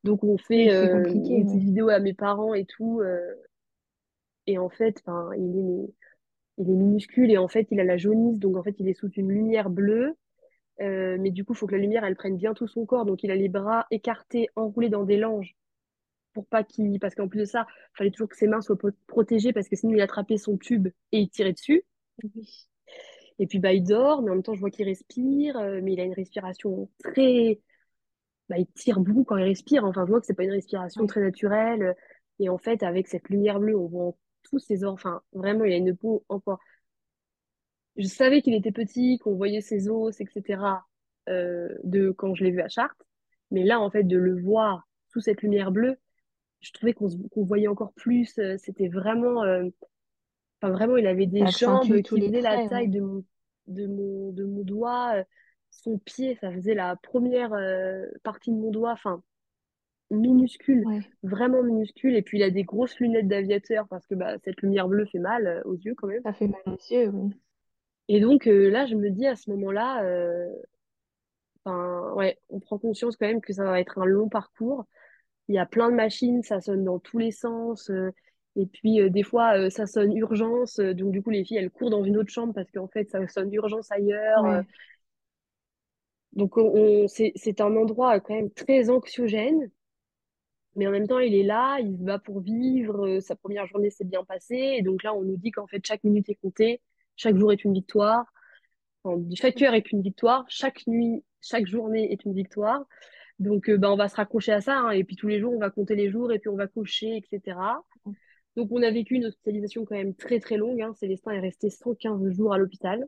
donc on fait c'est euh, une petite ouais. vidéo à mes parents et tout, euh, et en fait, enfin, il est, il est minuscule et en fait, il a la jaunisse, donc en fait, il est sous une lumière bleue. Euh, mais du coup, il faut que la lumière, elle prenne bien tout son corps. Donc, il a les bras écartés, enroulés dans des langes pour pas qu'il. Parce qu'en plus de ça, il fallait toujours que ses mains soient pro- protégées parce que sinon, il attrapait son tube et il tirait dessus. Oui. Et puis, bah, il dort, mais en même temps, je vois qu'il respire, euh, mais il a une respiration très. Bah, il tire beaucoup quand il respire. Enfin, je vois que c'est pas une respiration très naturelle. Et en fait, avec cette lumière bleue, on voit tous ses os. Enfin, vraiment, il a une peau encore. Je savais qu'il était petit, qu'on voyait ses os, etc. euh, de quand je l'ai vu à Chartres. Mais là, en fait, de le voir sous cette lumière bleue, je trouvais qu'on voyait encore plus. euh, C'était vraiment. euh, Enfin, vraiment, il avait des jambes qui faisaient la taille ouais. de mon, de mon, de mon doigt. Son pied, ça faisait la première partie de mon doigt. Enfin, minuscule, Ouais. vraiment minuscule. Et puis, il a des grosses lunettes d'aviateur parce que bah, cette lumière bleue fait mal aux yeux quand même. Ça fait mal aux yeux, oui. Et donc, euh, là, je me dis à ce moment-là, euh, enfin, ouais, on prend conscience quand même que ça va être un long parcours. Il y a plein de machines, ça sonne dans tous les sens. euh, et puis, des fois, ça sonne urgence. donc, du coup, les filles, elles courent dans une autre chambre parce qu'en fait, ça sonne urgence ailleurs. Ouais. donc, on, on- c'est, un endroit quand même très anxiogène. Mais en même temps, il est là, il bat pour vivre. sa première journée s'est bien passée. Et donc là, on nous dit qu'en fait, chaque minute est comptée, chaque jour est une victoire. Enfin, chaque heure est une victoire, chaque nuit, chaque journée est une victoire. Donc, euh, bah, on va se raccrocher à ça, hein, et puis tous les jours, on va compter les jours, et puis on va cocher, etc. Donc, on a vécu une hospitalisation quand même très, très longue. Hein. Célestin est resté 115 jours à l'hôpital.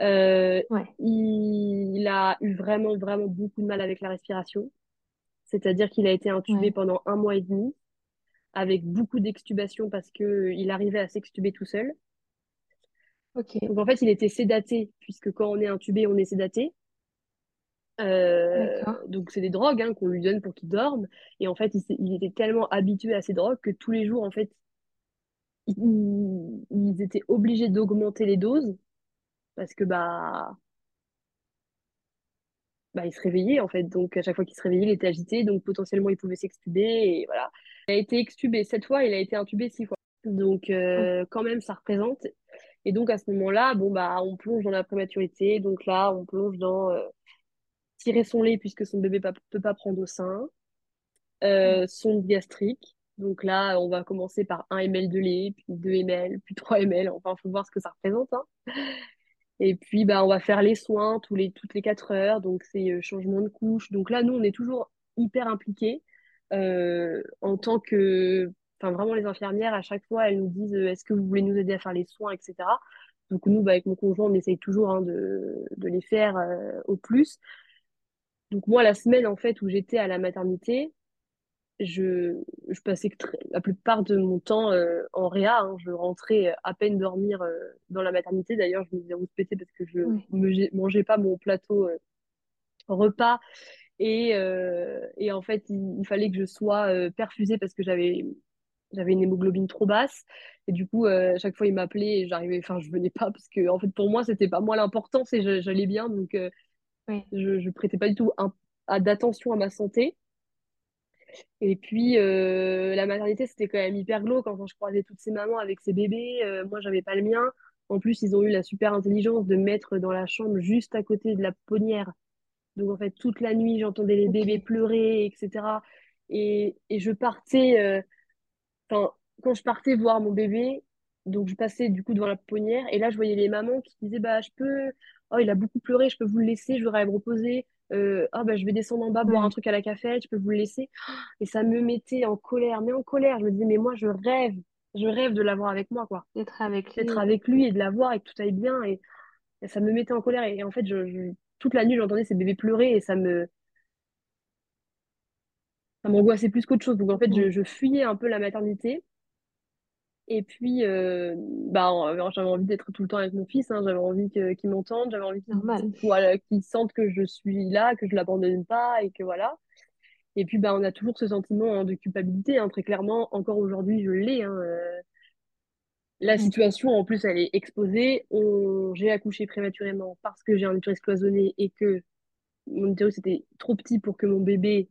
Euh, Ouais. il, il a eu vraiment, vraiment beaucoup de mal avec la respiration. C'est-à-dire qu'il a été intubé Ouais. pendant un mois et demi, avec beaucoup d'extubation parce que il arrivait à s'extuber tout seul. Donc, en fait, il était sédaté, puisque quand on est intubé, on est sédaté. Euh, donc c'est des drogues hein, qu'on lui donne pour qu'il dorme. Et en fait, il, était tellement habitué à ces drogues que tous les jours, en fait, ils, ils étaient obligés d'augmenter les doses parce que bah, bah il se réveillait en fait. Donc à chaque fois qu'il se réveillait, il était agité, donc potentiellement il pouvait s'extuber et voilà. Il a été extubé sept fois, il a été intubé six fois. Donc euh, quand même, ça représente. Et donc à ce moment-là, bon bah on plonge dans la prématurité. Donc là, on plonge dans euh, tirer son lait puisque son bébé ne peut pas prendre au sein. euh, sonde gastrique. Donc là, on va commencer par 1 ml de lait, puis 2 ml, puis 3 ml. Enfin, il faut voir ce que ça représente. hein. Et puis, bah, on va faire les soins tous les, toutes les 4 heures. Donc, c'est euh, changement de couche. Donc là, nous, on est toujours hyper impliqués en tant que... Enfin, vraiment, les infirmières, à chaque fois, elles nous disent euh, est-ce que vous voulez nous aider à faire les soins, etc. Donc, nous, bah, avec mon conjoint, on essaye toujours hein, de, de les faire euh, au plus. Donc, moi, la semaine, en fait, où j'étais à la maternité, je, je passais que très- la plupart de mon temps euh, en réa. hein. Je rentrais euh, à peine dormir euh, dans la maternité. D'ailleurs, je me faisais rouspéter parce que je ne mangeais pas mon plateau euh, repas. Et, euh, et en fait, il, il fallait que je sois euh, perfusée parce que j'avais j'avais une hémoglobine trop basse. Et du coup, euh, à chaque fois, il m'appelait et j'arrivais, enfin, je venais pas parce que, en fait, pour moi, c'était pas moi l'important, c'est j'allais bien. Donc, je, je prêtais pas du tout un- à- d'attention à ma santé. Et puis, euh, la maternité, c'était quand même hyper glauque. Enfin, je croisais toutes ces mamans avec ces bébés. Euh, moi, j'avais pas le mien. En plus, ils ont eu la super intelligence de me mettre dans la chambre juste à côté de la ponnière Donc, en fait, toute la nuit, j'entendais les bébés pleurer, etc. Et, et je partais, euh, enfin, quand je partais voir mon bébé, donc je passais du coup devant la pouponnière, et là, je voyais les mamans qui disaient, bah, je peux, oh, il a beaucoup pleuré, je peux vous le laisser, je voudrais aller me reposer. Euh, ah, bah, je vais descendre en bas boire un truc à la cafette, je peux vous le laisser. Et ça me mettait en colère, mais en colère. Je me disais, mais moi, je rêve, je rêve de l'avoir avec moi, quoi. D'être avec lui, D'être avec lui et de l'avoir et que tout aille bien. Et, et ça me mettait en colère. Et, en fait, je, je- toute la nuit, j'entendais ces bébés pleurer et ça me, ça m'angoissait plus qu'autre chose. Donc, en fait, je, je fuyais un peu la maternité. Et puis, euh, bah, j'avais envie d'être tout le temps avec mon fils. hein. J'avais envie qu'il m'entende. J'avais envie qu'il voilà, sente que je suis là, que je l'abandonne pas et que voilà. Et puis, bah, on a toujours ce sentiment hein, de culpabilité, hein, très clairement. Encore aujourd'hui, je l'ai. euh, La situation, en plus, elle est exposée. On... J'ai accouché prématurément parce que j'ai un utérus cloisonné et que mon utérus était trop petit pour que mon bébé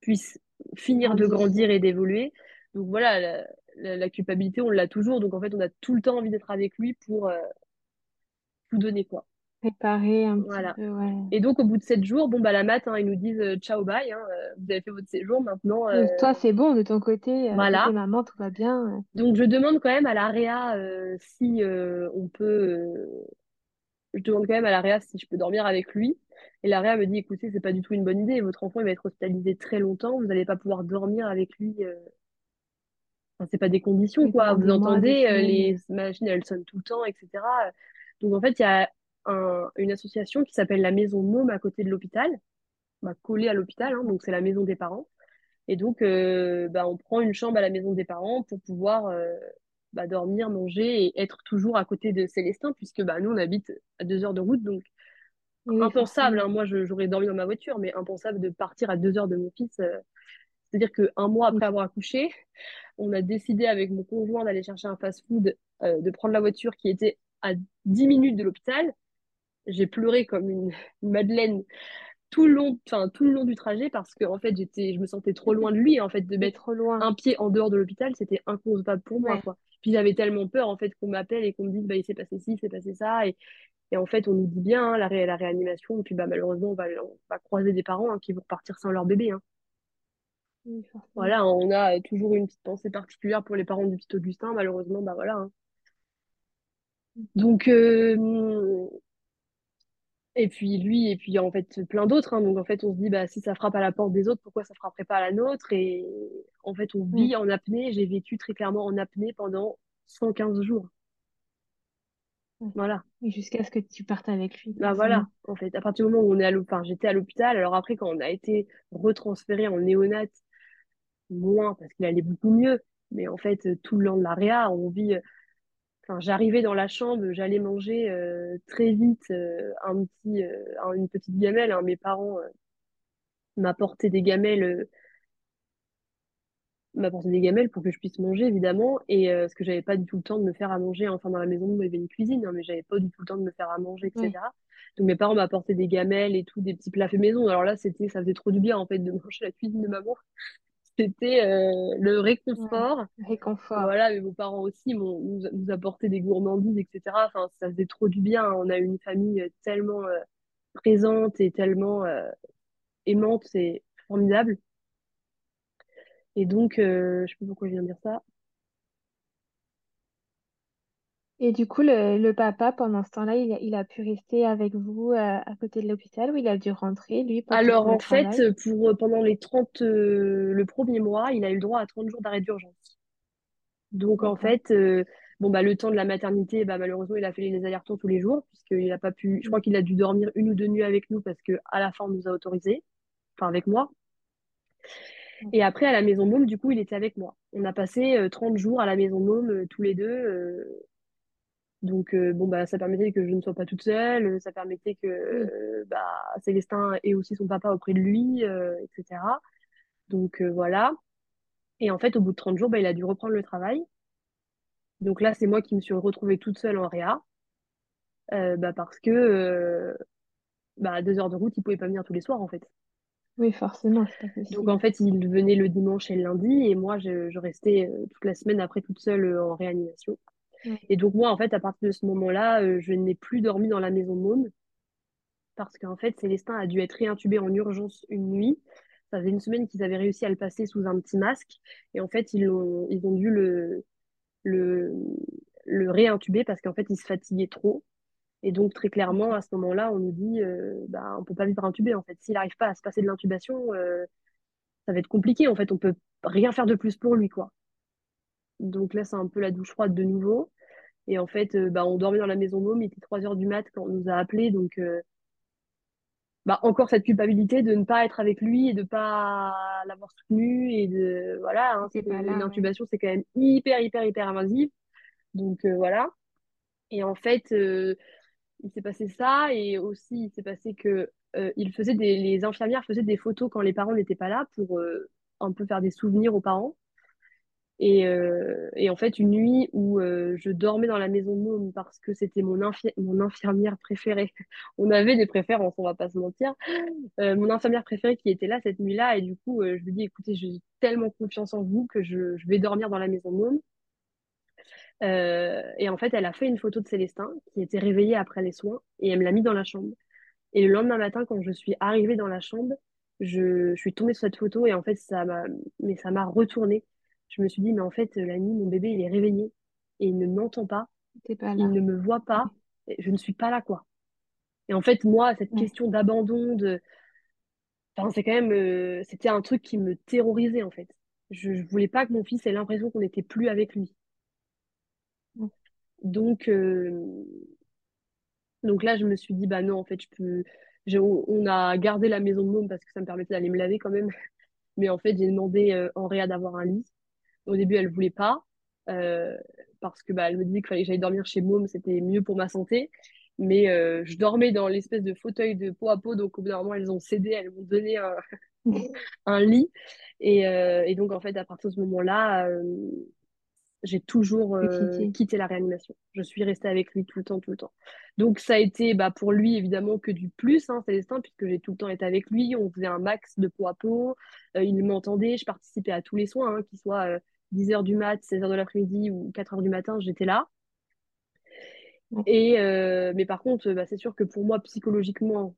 puisse finir de Grandir. grandir et d'évoluer. Donc voilà, la, la- la culpabilité, on l'a toujours. Donc en fait, on a tout le temps envie d'être avec lui pour euh, tout donner, quoi. Préparer un petit peu, ouais. Et donc, au bout de sept jours, bon, bah, la mat, hein, ils nous disent euh, ciao, bye, hein, euh, vous avez fait votre séjour, maintenant, euh, toi, c'est bon de ton côté, côté voilà. maman, tout va bien. Donc, je demande quand même à la réa euh, si on peut. je demande quand même à la réa si je peux dormir avec lui. Et la réa me dit, écoutez, c'est pas du tout une bonne idée. Votre enfant, il va être hospitalisé très longtemps. Vous n'allez pas pouvoir dormir avec lui. Enfin, c'est pas des conditions, quoi. Vous entendez, les machines, elles sonnent tout le temps, etc. Donc, en fait, il y a un- une association qui s'appelle la Maison Môme à côté de l'hôpital, bah, collée à l'hôpital, hein, donc c'est la maison des parents. Et donc, euh, bah, on prend une chambre à la maison des parents pour pouvoir euh, bah, dormir, manger et être toujours à côté de Célestin, puisque bah, nous, on habite à deux heures de route, donc Oui, impensable, hein, moi, j'aurais dormi dans ma voiture, mais impensable de partir à deux heures de mon fils. euh, c'est-à-dire qu'un mois après avoir accouché, on a décidé avec mon conjoint d'aller chercher un fast-food, euh, de prendre la voiture qui était à 10 minutes de l'hôpital. J'ai pleuré comme une, une madeleine tout le long, enfin, tout le long du trajet parce que en fait, j'étais, je me sentais trop loin de lui. En fait, de mettre loin. un pied en dehors de l'hôpital, c'était inconcevable pour moi, Ouais. quoi. Puis j'avais tellement peur en fait qu'on m'appelle et qu'on me dise bah il s'est passé ci, il s'est passé ça et, et en fait on nous dit bien hein, la, ré- la réanimation et puis bah malheureusement on va, on va croiser des parents hein, qui vont repartir sans leur bébé hein. Oui. Voilà, on a toujours une petite pensée particulière pour les parents du petit Augustin, malheureusement, bah voilà. hein. Donc, euh, et puis lui, et puis en fait plein d'autres. hein. Donc en fait, on se dit, bah si ça frappe à la porte des autres, pourquoi ça frapperait pas à la nôtre? Et en fait, on Ouais. vit en apnée. J'ai vécu très clairement en apnée pendant 115 jours. Ouais. Voilà. Jusqu'à ce que tu partes avec lui, Bah voilà, en fait, à partir du moment où on est à l'hôpital, enfin, j'étais à l'hôpital, alors après, quand on a été retransféré en néonat, moins, parce qu'il allait beaucoup mieux, mais en fait, tout le long de la réa, on vit, J'arrivais dans la chambre, j'allais manger euh, très vite euh, un petit, euh, un- une petite gamelle. hein. Mes parents m'apportaient des gamelles, m'apportaient des gamelles pour que je puisse manger, évidemment. Et parce que j'avais pas du tout le temps de me faire à manger. Enfin, dans la maison, il y avait une cuisine, hein, mais j'avais pas du tout le temps de me faire à manger, etc. Donc mes parents m'apportaient des gamelles et tout, des petits plats maison. Alors là, c'était, ça faisait trop du bien en fait de manger la cuisine de maman. C'était euh, le réconfort. Réconfort. Voilà, mais vos parents aussi m'ont nous, nous apporté des gourmandises, etc. Enfin, ça faisait trop du bien. On a une famille euh, tellement euh, présente et tellement euh, aimante, c'est formidable. Et donc, euh, je sais pas pourquoi je viens de dire ça. Et du coup, le, le papa, pendant ce temps-là, il a, il a pu rester avec vous euh, à côté de l'hôpital ou il a dû rentrer, lui, pour, Alors, le en fait, travail? pour euh, pendant les 30, euh, le premier mois, il a eu le droit à 30 jours d'arrêt d'urgence. Donc, en D'accord. fait, euh, bon, bah, le temps de la maternité, bah, malheureusement, il a fait les allers-retours tous les jours, puisqu'il a pas pu, je crois qu'il a dû dormir une ou deux nuits avec nous parce que à la fin, on nous a autorisé, enfin, avec moi. Et après, à la maison Môme, du coup, il était avec moi. On a passé euh, 30 jours à la maison Môme, euh, tous les deux. euh, donc, euh, bon, bah, ça permettait que je ne sois pas toute seule. Ça permettait que Oui. euh, bah, Célestin ait aussi son papa auprès de lui, euh, etc. Donc, euh, voilà. Et en fait, au bout de 30 jours, bah, il a dû reprendre le travail. Donc là, c'est moi qui me suis retrouvée toute seule en réa. euh, bah, parce que bah, à deux heures de route, il pouvait pas venir tous les soirs, en fait. Oui, forcément, Donc, en fait, il venait le dimanche et le lundi. Et moi, je, je restais toute la semaine après toute seule en réanimation. Et donc moi, en fait, à partir de ce moment-là, euh, je n'ai plus dormi dans la maison Môme. parce qu'en fait, Célestin a dû être réintubé en urgence une nuit. Ça faisait une semaine qu'ils avaient réussi à le passer sous un petit masque. Et en fait, ils ont, ils ont dû le, le, le réintuber parce qu'en fait, il se fatiguait trop. Et donc, très clairement, à ce moment-là, on nous dit, euh, bah, on peut pas vivre intubé. En fait, s'il n'arrive pas à se passer de l'intubation, euh, ça va être compliqué. En fait, on peut rien faire de plus pour lui, quoi. Donc là, c'est un peu la douche froide de nouveau. Et en fait, euh, bah, on dormait dans la maison môme, il était 3 heures du mat quand on nous a appelés. Donc, euh, bah, encore cette culpabilité de ne pas être avec lui et de ne pas l'avoir soutenu. Et de, voilà, hein, là, ouais. c'est quand même hyper, hyper, hyper invasif. Donc, euh, voilà. Et en fait, il s'est passé ça. Et aussi, il s'est passé que il faisait des, les infirmières faisaient des photos quand les parents n'étaient pas là pour un peu faire des souvenirs aux parents. Et, euh, et en fait, une nuit où euh, je dormais dans la maison môme parce que c'était mon, infi- mon infirmière préférée. On avait des préférences, on va pas se mentir. Euh, mon infirmière préférée qui était là cette nuit-là. Et du coup, je lui dis, écoutez, j'ai tellement confiance en vous que je, vais dormir dans la maison môme. Euh, et en fait, elle a fait une photo de Célestin qui était réveillé après les soins et elle me l'a mis dans la chambre. Et le lendemain matin, quand je suis arrivée dans la chambre, je, je suis tombée sur cette photo et en fait, ça m'a retournée. Je me suis dit, mais en fait, la nuit, mon bébé, il est réveillé et il ne m'entend pas, il ne me voit pas, et je ne suis pas là, quoi. Et en fait, moi, cette Ouais. question d'abandon, de, enfin, c'est quand même, euh, c'était un truc qui me terrorisait, en fait. Je, je voulais pas que mon fils ait l'impression qu'on n'était plus avec lui. Ouais. Donc, euh, Donc là, je me suis dit, bah non, en fait, je peux. On a gardé la maison de môme parce que ça me permettait d'aller me laver quand même. Mais en fait, j'ai demandé euh, en réa d'avoir un lit. Au début, elle voulait pas euh, parce que bah, elle me disait qu'il fallait que j'aille dormir chez môme, c'était mieux pour ma santé. Mais euh, je dormais dans l'espèce de fauteuil de peau à peau, donc au bout d'un moment, elles ont cédé, elles m'ont donné un, un lit. Et, euh, et donc, en fait, à partir de ce moment-là, j'ai toujours euh, quitté la réanimation. Je suis restée avec lui tout le temps, tout le temps. Donc ça a été bah, pour lui évidemment que du plus, hein, Célestin, puisque j'ai tout le temps été avec lui. On faisait un max de peau à peau. Euh, il m'entendait, je participais à tous les soins, hein, qu'ils soient euh, 10h du mat, 16h de l'après-midi ou 4h du matin, j'étais là. Et, euh, mais par contre, bah, c'est sûr que pour moi, psychologiquement,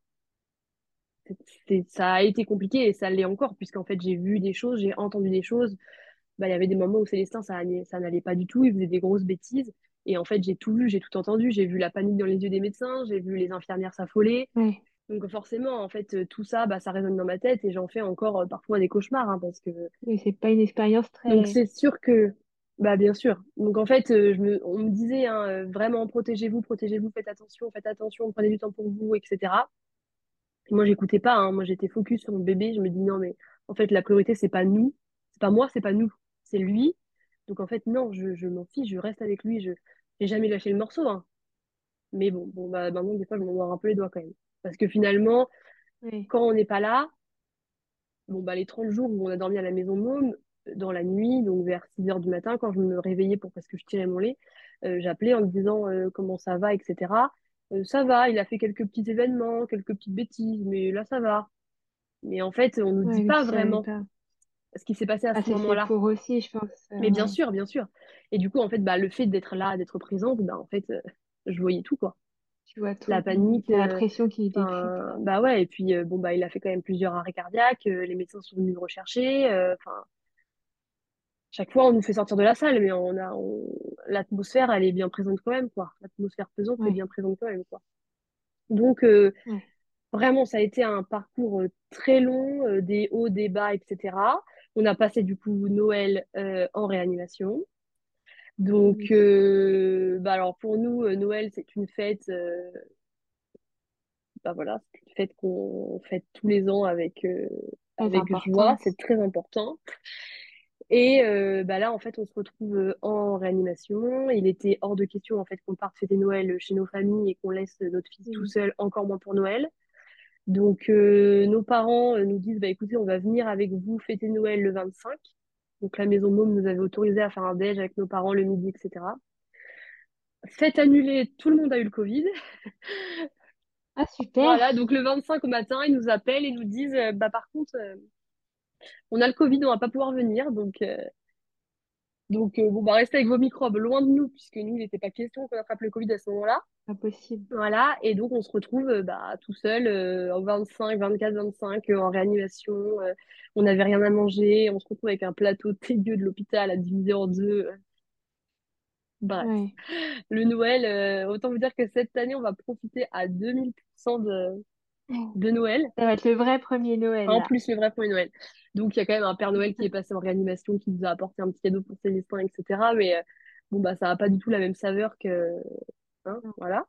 ça a été compliqué et ça l'est encore, puisqu'en fait, j'ai vu des choses, j'ai entendu des choses bah, il y avait des moments où Célestin, ça, ça n'allait pas du tout, il faisait des grosses bêtises. Et en fait, j'ai tout vu, j'ai tout entendu, j'ai vu la panique dans les yeux des médecins, j'ai vu les infirmières s'affoler. Donc forcément, en fait, tout ça, bah, ça résonne dans ma tête et j'en fais encore euh, parfois des cauchemars, hein, parce que... Oui, c'est pas une expérience Donc très. c'est sûr que... Bah bien sûr. Donc en fait, euh, je me... on me disait, hein, euh, vraiment, protégez-vous, protégez-vous, faites attention, faites attention, prenez du temps pour vous, etc. Et moi, j'écoutais pas, hein. Moi, j'étais focus sur mon bébé. Je me dis, non, mais en fait, la priorité, c'est pas nous. C'est pas moi, c'est pas nous. C'est lui. Donc, en fait, non, je, je m'en fiche, je reste avec lui. Je n'ai jamais lâché le morceau, hein. Mais bon, bon bah, maintenant, des fois, je m'en un peu les doigts quand même. Parce que finalement, quand on n'est pas là, bon, bah, les 30 jours où on a dormi à la maison môme, dans la nuit, donc vers 6 heures du matin, quand je me réveillais pour parce que je tirais mon lait, euh, j'appelais en me disant euh, comment ça va, etc. Euh, ça va, il a fait quelques petits événements, quelques petites bêtises, mais là, ça va. Mais en fait, on nous Ouais, dit pas vraiment pas. ce qui s'est passé à Ah, ce moment-là. pour aussi, je pense. euh, Mais bien sûr, bien sûr. Et du coup, en fait, bah, le fait d'être là, d'être présente, bah, en fait, euh, je voyais tout, quoi. Tu vois La tout. Panique, la euh, pression qui enfin, bah ouais. Et puis, euh, bon, bah, il a fait quand même plusieurs arrêts cardiaques. euh, les médecins sont venus le rechercher. Enfin, chaque fois, on nous fait sortir de la salle, mais on a, on- l'atmosphère, elle est bien présente quand même, quoi. L'atmosphère pesante est bien présente quand même, quoi. Donc, euh, Ouais. Vraiment, ça a été un parcours très long, euh, des hauts, des bas, etc. On a passé du coup Noël euh, en réanimation. Donc, Mm. euh, bah alors pour nous, euh, Noël, c'est une fête, euh, bah voilà, c'est une fête qu'on fête tous les ans avec, euh, Très avec joie, c'est très important. Et euh, bah là, en fait, on se retrouve euh, en réanimation. Il était hors de question en fait qu'on parte fêter Noël chez nos familles et qu'on laisse notre fils tout Mm. seul, encore moins pour Noël. Donc, euh, nos parents euh, nous disent, bah, écoutez, on va venir avec vous fêter Noël le 25. Donc, la maison Môme nous avait autorisé à faire un déj avec nos parents le midi, etc. Fête annulée, tout le monde a eu le Covid. Ah, super. Voilà, donc le 25 au matin, ils nous appellent et nous disent, euh, bah, par contre, euh, on a le Covid, on va pas pouvoir venir. Donc, euh, donc euh, bon, bah, restez avec vos microbes loin de nous, puisque nous, il n'était pas question qu'on attrape le Covid à ce moment-là. Impossible. Voilà, et donc on se retrouve euh, bah, tout seul euh, en 25, 24, 25 euh, en réanimation. euh, on n'avait rien à manger, on se retrouve avec un plateau dégueu de l'hôpital à diviser en deux. euh, Bref, Ouais. le Noël, euh, autant vous dire que cette année, on va profiter à 2000% de, de Noël. Ça va être le vrai premier Noël, En là. plus, le vrai premier Noël. Donc, il y a quand même un Père Noël qui est passé en réanimation, qui nous a apporté un petit cadeau pour Célestin, etc. Mais euh, bon, bah, ça n'a pas du tout la même saveur que. Hein, voilà,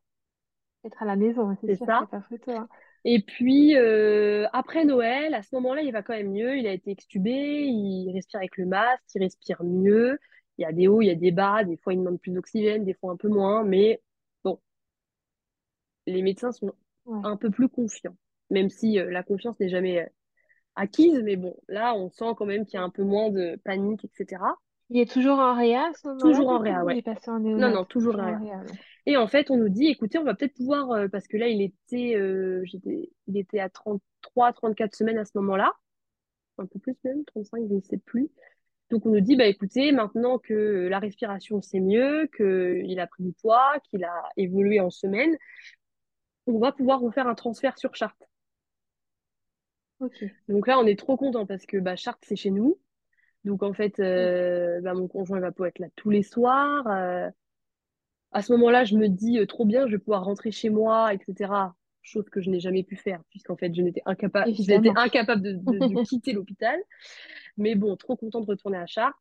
Être à la maison, c'est ça. c'est pas photo. hein. Et puis, euh, après Noël, à ce moment-là, il va quand même mieux. Il a été extubé, il respire avec le masque, il respire mieux. Il y a des hauts, il y a des bas. Des fois, il demande plus d'oxygène, des fois un peu moins. Mais bon, les médecins sont Ouais. un peu plus confiants. Même si euh, la confiance n'est jamais euh, acquise. Mais bon, là, on sent quand même qu'il y a un peu moins de panique, etc. Il est toujours en réa ce Toujours en réa, ou il ouais. est passé en Non, néonat? non, toujours en Toujours en réa. réa, ouais. Et en fait, on nous dit, écoutez, on va peut-être pouvoir, euh, parce que là, il était, euh, j'étais, il était à 33, 34 semaines à ce moment-là. un peu plus même, 35, je ne sais plus. Donc on nous dit, bah écoutez, maintenant que la respiration c'est mieux, qu'il a pris du poids, qu'il a évolué en semaine, on va pouvoir vous faire un transfert sur Chartres. Ok. Donc là, on est trop content parce que bah, Chartres, c'est chez nous. Donc en fait, euh, bah, mon conjoint il va pouvoir être là tous les soirs. Euh, à ce moment-là, je me dis, euh, trop bien, je vais pouvoir rentrer chez moi, etc. Chose que je n'ai jamais pu faire, puisqu'en fait, je n'étais incapable de, de, de quitter l'hôpital. Mais bon, trop content de retourner à Chartres.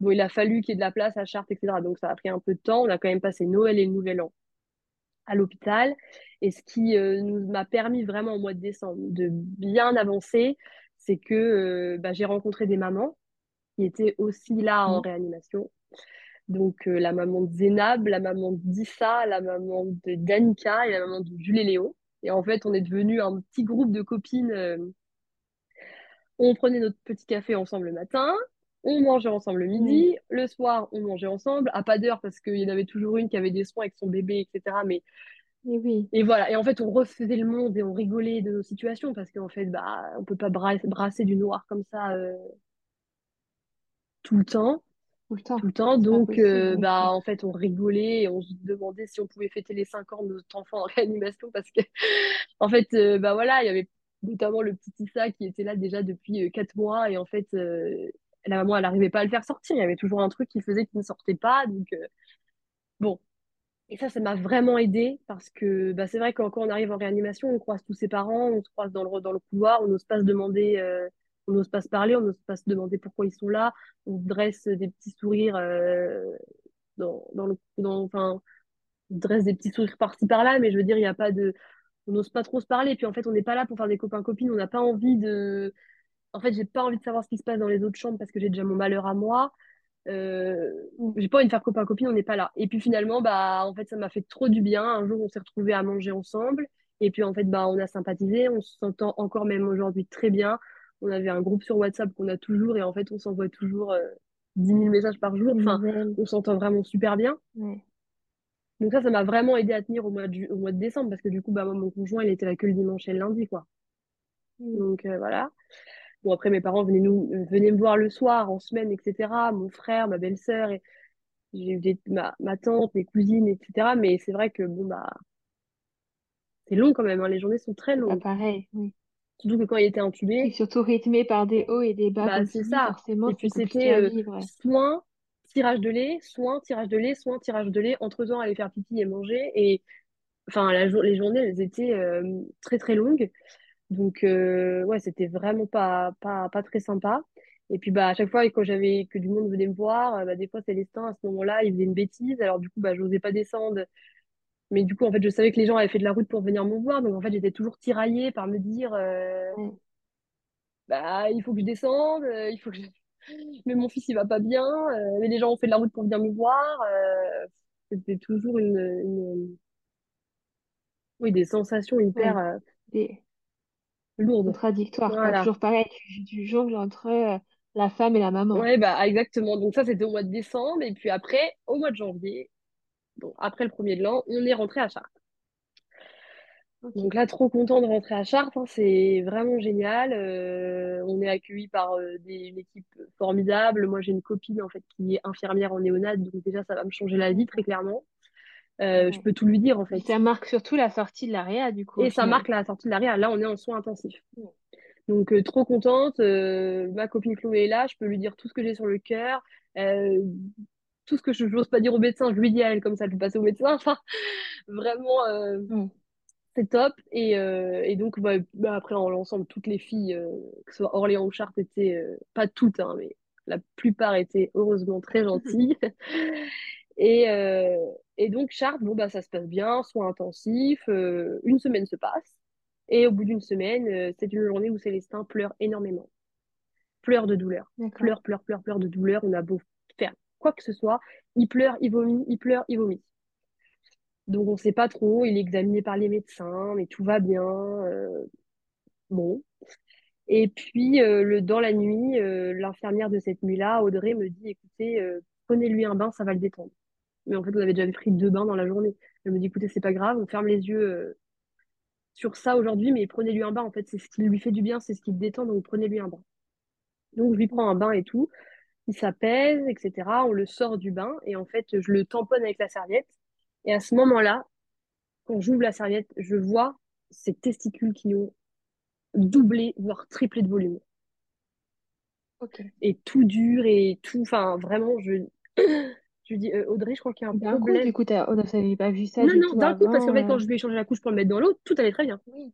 Bon, il a fallu qu'il y ait de la place à Chartres, etc. Donc ça a pris un peu de temps. On a quand même passé Noël et le Nouvel An à l'hôpital. Et ce qui euh, nous m'a permis vraiment au mois de décembre de bien avancer, c'est que euh, bah, j'ai rencontré des mamans qui étaient aussi là en Mhm. réanimation. Donc euh, la maman de Zénab, la maman d'Issa, la maman de Danica et la maman de Jules et Léo. Et en fait, on est devenu un petit groupe de copines. on prenait notre petit café ensemble le matin, on mangeait ensemble le Ouais. midi, le soir, on mangeait ensemble, à pas d'heure parce qu'il y en avait toujours une qui avait des soins avec son bébé, etc. Mais Et oui. et voilà. Et en fait, on refaisait le monde et on rigolait de nos situations parce qu'en fait, bah, on peut pas bra- brasser du noir comme ça euh, tout le temps. Tout le temps. tout le temps. C'est pas Donc, possible, euh, bah, en fait, on rigolait et on se demandait si on pouvait fêter les 5 ans de notre enfant en réanimation parce que, en fait, euh, bah voilà, il y avait notamment le petit Issa qui était là déjà depuis euh, 4 mois et en fait, la maman, elle n'arrivait pas à le faire sortir. Il y avait toujours un truc qui faisait qu'il ne sortait pas. Donc, euh, bon. Et ça, ça m'a vraiment aidé parce que bah, c'est vrai que quand on arrive en réanimation, on croise tous ses parents, on se croise dans le, dans le couloir, on n'ose pas se demander, euh, on n'ose pas se parler, on n'ose pas se demander pourquoi ils sont là, on se dresse des petits sourires euh, dans, dans le, enfin, on se dresse des petits sourires par-ci par-là, mais je veux dire, il n'y a pas de, on n'ose pas trop se parler. Puis en fait, on n'est pas là pour faire des copains-copines, on n'a pas envie de, en fait, j'ai pas envie de savoir ce qui se passe dans les autres chambres parce que j'ai déjà mon malheur à moi. Euh, j'ai pas envie de faire copain copine, on n'est pas là. Et puis finalement, bah en fait, ça m'a fait trop du bien. Un jour, on s'est retrouvés à manger ensemble. Et puis en fait, bah on a sympathisé. On s'entend encore même aujourd'hui très bien. On avait un groupe sur WhatsApp qu'on a toujours et en fait, on s'envoie toujours euh, 10 000 messages par jour. Enfin, on s'entend vraiment super bien. Donc ça, ça m'a vraiment aidé à tenir au mois de, ju- au mois de décembre parce que du coup, bah moi, mon conjoint, il était là que le dimanche et le lundi, quoi. Donc euh, voilà. Bon, après, mes parents venaient, nous, euh, venaient me voir le soir, en semaine, etc. Mon frère, ma belle-sœur, et j'ai eu des- ma, ma tante, mes cousines, etc. Mais c'est vrai que, bon, bah, c'est long quand même, hein, Les journées sont très longues. pareil, oui. Surtout que quand il était Et intubé, surtout rythmé par des hauts et des bas, bah, c'est ça. forcément, Et puis, c'était euh, ouais. soin, tirage de lait, soin, tirage de lait, soin, tirage de lait, entre-temps, aller faire pipi et manger. Et, enfin, la les journées, elles étaient euh, très, très longues. Donc, euh, ouais, c'était vraiment pas, pas, pas très sympa. Et puis, bah, à chaque fois, quand j'avais que du monde venait me voir, euh, bah, des fois, Célestin, à ce moment-là, il faisait une bêtise. Alors, du coup, bah, j'osais pas descendre. Mais du coup, en fait, je savais que les gens avaient fait de la route pour venir me voir. Donc, en fait, j'étais toujours tiraillée par me dire, euh, bah, il faut que je descende, euh, il faut que je... Mais mon fils, il va pas bien. euh, mais les gens ont fait de la route pour venir me voir. euh, c'était toujours une, une- oui, des sensations hyper Ouais. euh, Des quoi. Voilà. Toujours pareil, tu, tu jongles entre euh, la femme et la maman. Ouais, bah, exactement. Donc, ça, c'était au mois de décembre. Et puis après, au mois de janvier, après le premier de l'an, on est rentré à Chartres. Donc là, trop content de rentrer à Chartres, hein, c'est vraiment génial. Euh, on est accueillis par euh, des, une équipe formidable. Moi, j'ai une copine en fait qui est infirmière en néonat, donc déjà ça va me changer la vie très clairement. Euh, je peux tout lui dire en Et fait. ça marque surtout la sortie de l'AREA, du coup, Et ça marque la sortie de l'arrière. Là, on est en soins intensifs. Donc, euh, trop contente. euh, ma copine Chloé est là. Je peux lui dire tout ce que j'ai sur le cœur. tout ce que je n'ose pas dire au médecin, je lui dis à elle, comme ça, je lui passe au médecin. Enfin, vraiment, Mm. c'est top. Et, et donc, bah, bah, après, en l'ensemble, toutes les filles, que ce soit Orléans ou Chartres, étaient, pas toutes, hein, mais la plupart étaient heureusement très gentilles. Et, et donc, Chartres, bon, bah, ça se passe bien, soins intensifs. euh, une semaine se passe. Et au bout d'une semaine, euh, c'est une journée où Célestin pleure énormément. Pleure de douleur. Pleure, pleure, pleure, pleure de douleur. On a beau faire quoi que ce soit. Il pleure, il vomit, il pleure, il vomit. Donc, on sait pas trop. Il est examiné par les médecins, mais tout va bien. euh, bon. Et puis, le, dans la nuit, l'infirmière de cette nuit-là, Audrey, me dit, écoutez, prenez-lui un bain, ça va le détendre. Mais en fait, on avait déjà pris deux bains dans la journée. Elle me dit, écoutez, c'est pas grave, on ferme les yeux euh, sur ça aujourd'hui, mais prenez-lui un bain. En fait, c'est ce qui lui fait du bien, c'est ce qui le détend, donc prenez-lui un bain. Donc, je lui prends un bain et tout. Il s'apaise, etc. On le sort du bain et en fait, je le tamponne avec la serviette. Et à ce moment-là, quand j'ouvre la serviette, je vois ses testicules qui ont doublé, voire triplé de volume. Et tout dur et tout. Enfin, vraiment, je, je lui dis, euh, Audrey, je crois qu'il y a un D'un coup, problème. du coup, t'as... Oh, non, ça n'avait pas vu ça Non, du non, d'un coup, parce qu'en fait, quand je lui ai changé la couche pour le mettre dans l'eau, tout allait très bien. Oui.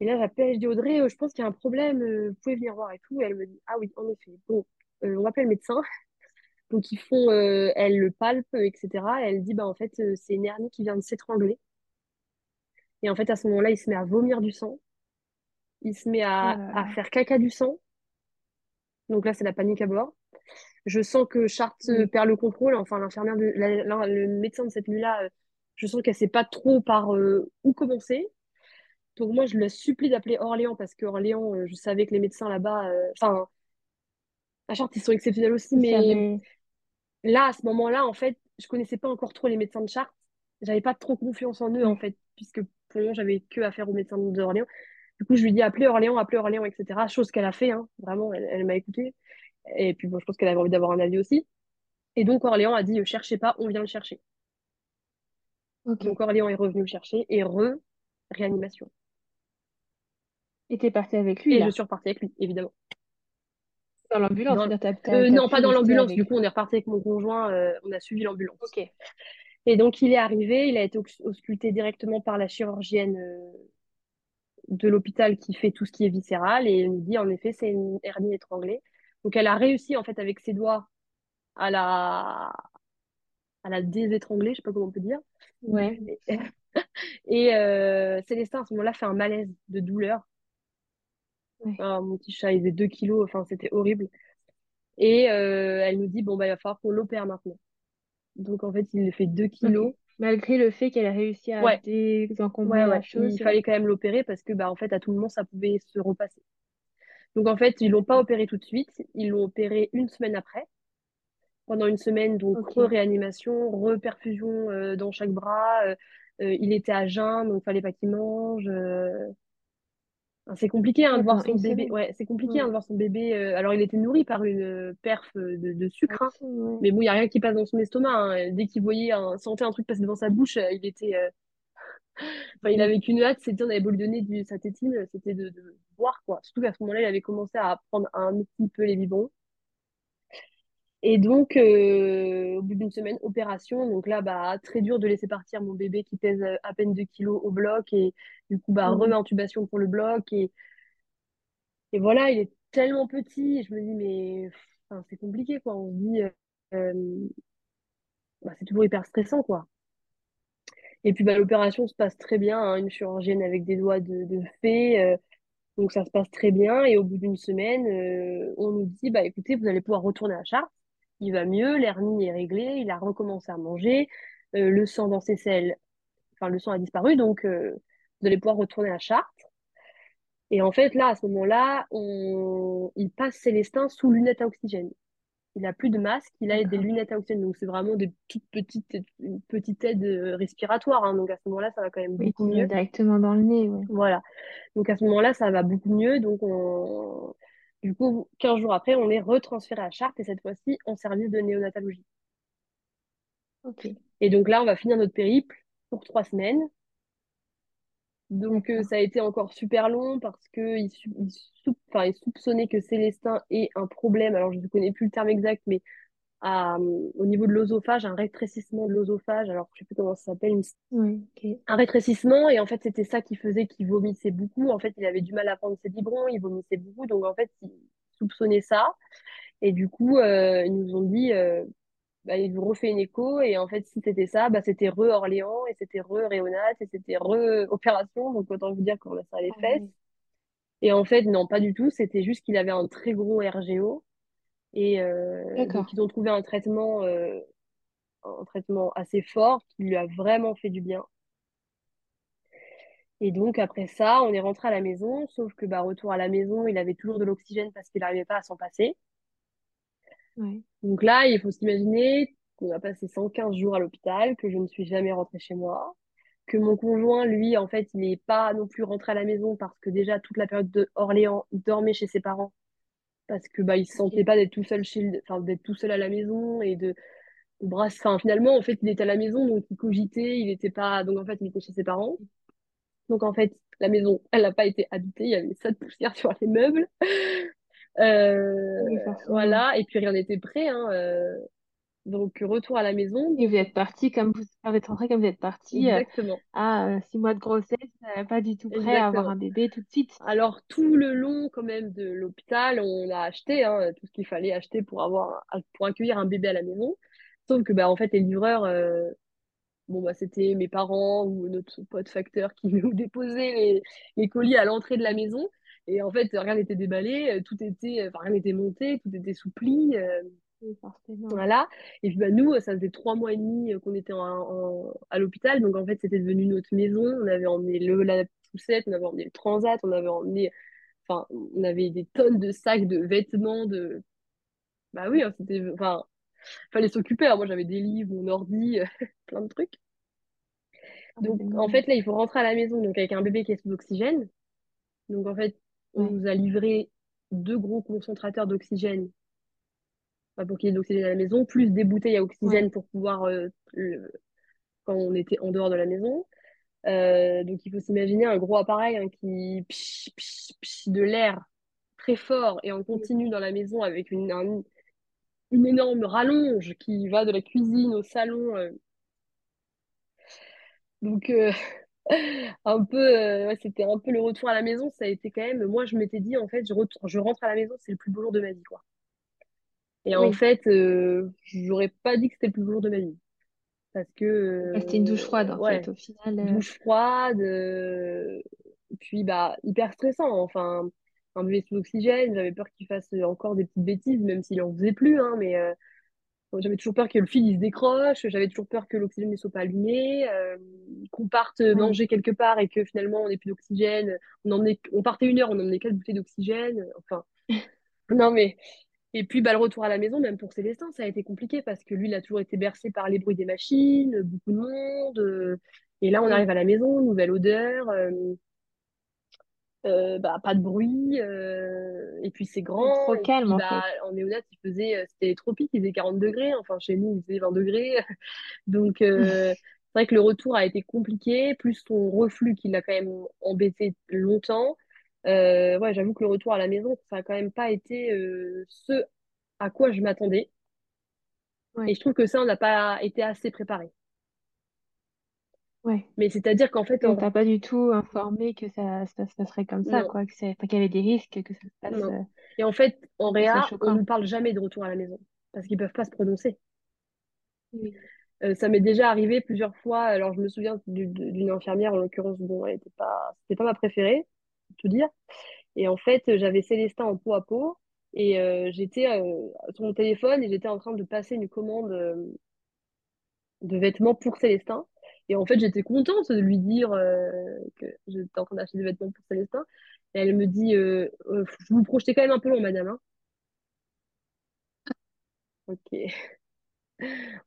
Et là, j'appelle, je dis Audrey, euh, je pense qu'il y a un problème, euh, vous pouvez venir voir et tout. Et elle me dit, ah oui, en effet. Bon, on appelle le médecin. Donc, ils font, elle le palpe, etc. Et elle dit, bah, en fait, c'est une hernie qui vient de s'étrangler. Et en fait, à ce moment-là, il se met à vomir du sang. Il se met à, là à faire caca du sang. Donc là, c'est la panique à bord. Je sens que Charte euh, Oui. perd le contrôle. Enfin, l'infirmière, de, la- la- le médecin de cette nuit-là, euh, je sens qu'elle sait pas trop par euh, où commencer. Donc moi, je la supplie d'appeler Orléans parce que Orléans, euh, je savais que les médecins là-bas, euh, enfin, à Chartres, ils sont exceptionnels aussi, mais là, à ce moment-là, en fait, je connaissais pas encore trop les médecins de Chartres. J'avais pas trop confiance en eux, en fait, puisque pour le moment, j'avais que affaire aux médecins d'Orléans. Du coup, je lui dis appelez Orléans, appelez Orléans, etc. Chose qu'elle a fait, hein. Vraiment, elle, elle m'a écouté. Et puis, bon, je pense qu'elle avait envie d'avoir un avis aussi. Et donc, Orléans a dit, euh, cherchez pas, on vient le chercher. Donc, Orléans est revenu le chercher et re, réanimation. Et t'es partie avec lui, Et je suis repartie avec lui, évidemment. dans l'ambulance. Dans... Euh, non, pas dans l'ambulance. Du coup, on est reparti avec mon conjoint, euh, on a suivi l'ambulance. Ok. Et donc, il est arrivé, il a été ausculté directement par la chirurgienne euh, de l'hôpital qui fait tout ce qui est viscéral et elle nous dit, en effet, c'est une hernie étranglée. Donc, elle a réussi, en fait, avec ses doigts à la, à la désétrangler, je sais pas comment on peut dire. Ouais. Et, euh, Célestin, à ce moment-là, fait un malaise de douleur. Ouais. Ah, mon petit chat, il faisait 2 kilos, enfin, c'était horrible. Et euh, elle nous dit, bon, bah, il va falloir qu'on l'opère maintenant. Donc, en fait, il fait 2 Ok. kilos. Malgré le fait qu'elle a réussi à Ouais, désencombrer ouais, la chose. Il fallait quand même l'opérer parce que, bah, en fait, à tout moment, ça pouvait se repasser. Donc, en fait, ils l'ont pas opéré tout de suite. Ils l'ont opéré une semaine après. Pendant une semaine, donc, re-réanimation, re-perfusion euh, dans chaque bras. Euh, euh, il était à jeun, donc, fallait pas qu'il mange. C'est compliqué hein, de voir son bébé. semaine. Ouais, c'est compliqué hein, de Ouais. voir son bébé. Alors, il était nourri par une perf de, de sucre, hein. Mais bon, il n'y a rien qui passe dans son estomac. hein. Dès qu'il voyait un, sentait un truc passer devant sa bouche, il était. Enfin, il avait qu'une hâte, c'était on avait beau lui donner du, sa tétine, c'était de, de boire, quoi. Surtout qu'à ce moment-là, il avait commencé à prendre un petit peu les biberons. Et donc, euh, au bout d'une semaine, opération. Donc là, bah, très dur de laisser partir mon bébé qui pèse euh, à peine 2 kilos au bloc. Et du coup, bah, Mhm. re-intubation pour le bloc. Et, et voilà, il est tellement petit. Et je me dis, mais enfin, c'est compliqué, quoi. On se dit, euh, bah, c'est toujours hyper stressant, quoi. Et puis, bah, l'opération se passe très bien. hein, une chirurgienne avec des doigts de, de fée. euh, donc, ça se passe très bien. Et au bout d'une semaine, euh, on nous dit, bah, écoutez, vous allez pouvoir retourner à Chartres. Il va mieux, l'hernie est réglée, il a recommencé à manger. euh, le sang dans ses selles, enfin, le sang a disparu. Donc, euh, vous allez pouvoir retourner à Chartres. Et en fait, là, à ce moment-là, on... il passe Célestin sous lunettes à oxygène. Il a plus de masque, il a des lunettes à oxygène. Donc, c'est vraiment des toutes petites, une petite aide euh, respiratoire. hein. Donc, à ce moment-là, ça va quand même beaucoup mieux. directement dans le nez, ouais. Voilà. Donc, à ce moment-là, ça va beaucoup mieux. Donc, on... du coup, 15 jours après, on est retransféré à Chartres et cette fois-ci en service de néonatologie. Ok. Et donc là, on va finir notre périple pour trois semaines. Donc euh, ça a été encore super long parce que il, sou- il sou- enfin, il soupçonnait que Célestin ait un problème. Alors je ne connais plus le terme exact, mais à, euh, au niveau de l'œsophage, un rétrécissement de l'œsophage. Alors je sais plus comment ça s'appelle, une- Oui, ok. un rétrécissement. Et en fait, c'était ça qui faisait qu'il vomissait beaucoup. En fait, il avait du mal à prendre ses biberons, il vomissait beaucoup. Donc en fait, il soupçonnait ça. Et du coup, euh, ils nous ont dit, bah, ils nous refait une écho. Et en fait, si c'était ça, bah, c'était re-Orléans et c'était re-Réonat et c'était re-opération. Donc autant vous dire qu'on a ça les Ah fesses. Et en fait, non, pas du tout. C'était juste qu'il avait un très gros RGO. Et euh, donc, ils ont trouvé un traitement, euh, un traitement assez fort qui lui a vraiment fait du bien. Et donc, après ça, on est rentré à la maison. Sauf que, bah, retour à la maison, il avait toujours de l'oxygène parce qu'il n'arrivait pas à s'en passer. Ouais. Donc là, il faut s'imaginer qu'on a passé 115 jours à l'hôpital, que je ne suis jamais rentrée chez moi, que mon conjoint, lui, en fait, il n'est pas non plus rentré à la maison parce que déjà, toute la période de Orléans, il dormait chez ses parents parce que bah il se sentait pas d'être tout seul chez enfin d'être tout seul à la maison et de, de brasser enfin finalement en fait il était à la maison donc il cogitait il était pas donc en fait il était chez ses parents. Donc en fait la maison elle n'a pas été habitée il y avait ça de poussière sur les meubles Oui, forcément. voilà et puis rien n'était prêt hein, euh, donc retour à la maison Et vous êtes parti comme vous, êtes rentré comme vous êtes parti euh, exactement à euh, six mois de grossesse, euh, pas du tout prêt à avoir un bébé tout de suite. alors tout le long quand même de l'hôpital on a acheté hein, tout ce qu'il fallait acheter pour avoir pour accueillir un bébé à la maison sauf que bah en fait les livreurs euh, Bon, bah, c'était mes parents ou notre pote facteur qui nous déposait les, les colis à l'entrée de la maison. Et en fait, rien n'était déballé, euh, tout était, enfin, rien n'était monté, tout était soupli. euh, Oui, voilà. Et puis, bah, nous, ça faisait trois mois et demi euh, qu'on était en, en- à l'hôpital. Donc, en fait, c'était devenu notre maison. On avait emmené le, la poussette, on avait emmené le transat, on avait emmené, enfin, on avait des tonnes de sacs de vêtements, de, bah oui, hein, c'était, enfin, fallait s'occuper. Moi, j'avais des livres, mon ordi, plein de trucs. Donc, en fait, là, il faut rentrer à la maison donc avec un bébé qui est sous oxygène. Donc, en fait, on Ouais. nous a livré deux gros concentrateurs d'oxygène enfin, pour qu'il y ait de l'oxygène à la maison, plus des bouteilles à Ouais. oxygène pour pouvoir, euh, le- quand on était en dehors de la maison. Euh, donc, il faut s'imaginer un gros appareil hein, qui psh, psh, psh, de l'air très fort et en continu dans la maison avec une, un- une énorme rallonge qui va de la cuisine au salon. euh. Donc, un peu, euh, ouais, c'était un peu le retour à la maison. Ça a été quand même, moi, je m'étais dit, en fait, je, retourne, je rentre à la maison, c'est le plus beau jour de ma vie, quoi. Et en Oui. fait, euh, j'aurais pas dit que c'était le plus beau jour de ma vie. Parce que, C'était une douche froide en fait, au final. euh, douche froide, euh, puis, bah, hyper stressant. Enfin, un bébé sous oxygène, j'avais peur qu'il fasse encore des petites bêtises, même s'il en faisait plus, hein, mais euh, j'avais toujours peur que le fil il se décroche, j'avais toujours peur que l'oxygène ne soit pas allumé, euh, qu'on parte Ouais. manger quelque part et que finalement on n'ait plus d'oxygène. On emmenait, on partait une heure, on emmenait quatre bouteilles d'oxygène. Enfin, non mais. Et puis bah, le retour à la maison, même pour Célestin, ça a été compliqué parce que lui, il a toujours été bercé par les bruits des machines, beaucoup de monde. euh, et là, on arrive à la maison, nouvelle odeur, euh, euh, bah, pas de bruit. Et puis c'est grand. trop calme puis en bah, fait. en néonat, il faisait, euh, c'était tropique, il faisait 40 degrés. Enfin, chez nous, il faisait 20 degrés. Donc, euh, c'est vrai que le retour a été compliqué, plus son reflux qui l'a quand même embêté longtemps. Euh, ouais, j'avoue que le retour à la maison, ça a quand même pas été euh, ce à quoi je m'attendais. Et je trouve que ça, on n'a pas été assez préparé. Ouais. Mais c'est-à-dire qu'en fait, on t'a pas du tout informé que ça, ça se passerait comme ça, non, quoi, que c'est, enfin, qu'il y avait des risques, que ça se passe, non. euh, Et en fait, en réa, on nous parle jamais de retour à la maison parce qu'ils peuvent pas se prononcer. Oui. Euh, ça m'est déjà arrivé plusieurs fois. Alors, je me souviens du- d'une infirmière, en l'occurrence, bon, elle était pas, c'était pas ma préférée, pour tout dire. Et en fait, j'avais Célestin en peau à peau et euh, j'étais euh, sur mon téléphone et j'étais en train de passer une commande de vêtements pour Célestin. Et en fait, j'étais contente de lui dire euh, que j'étais en train d'acheter des vêtements pour Célestin. Et elle me dit, euh, Euh, vous vous projetez quand même un peu long, madame. hein. Ok.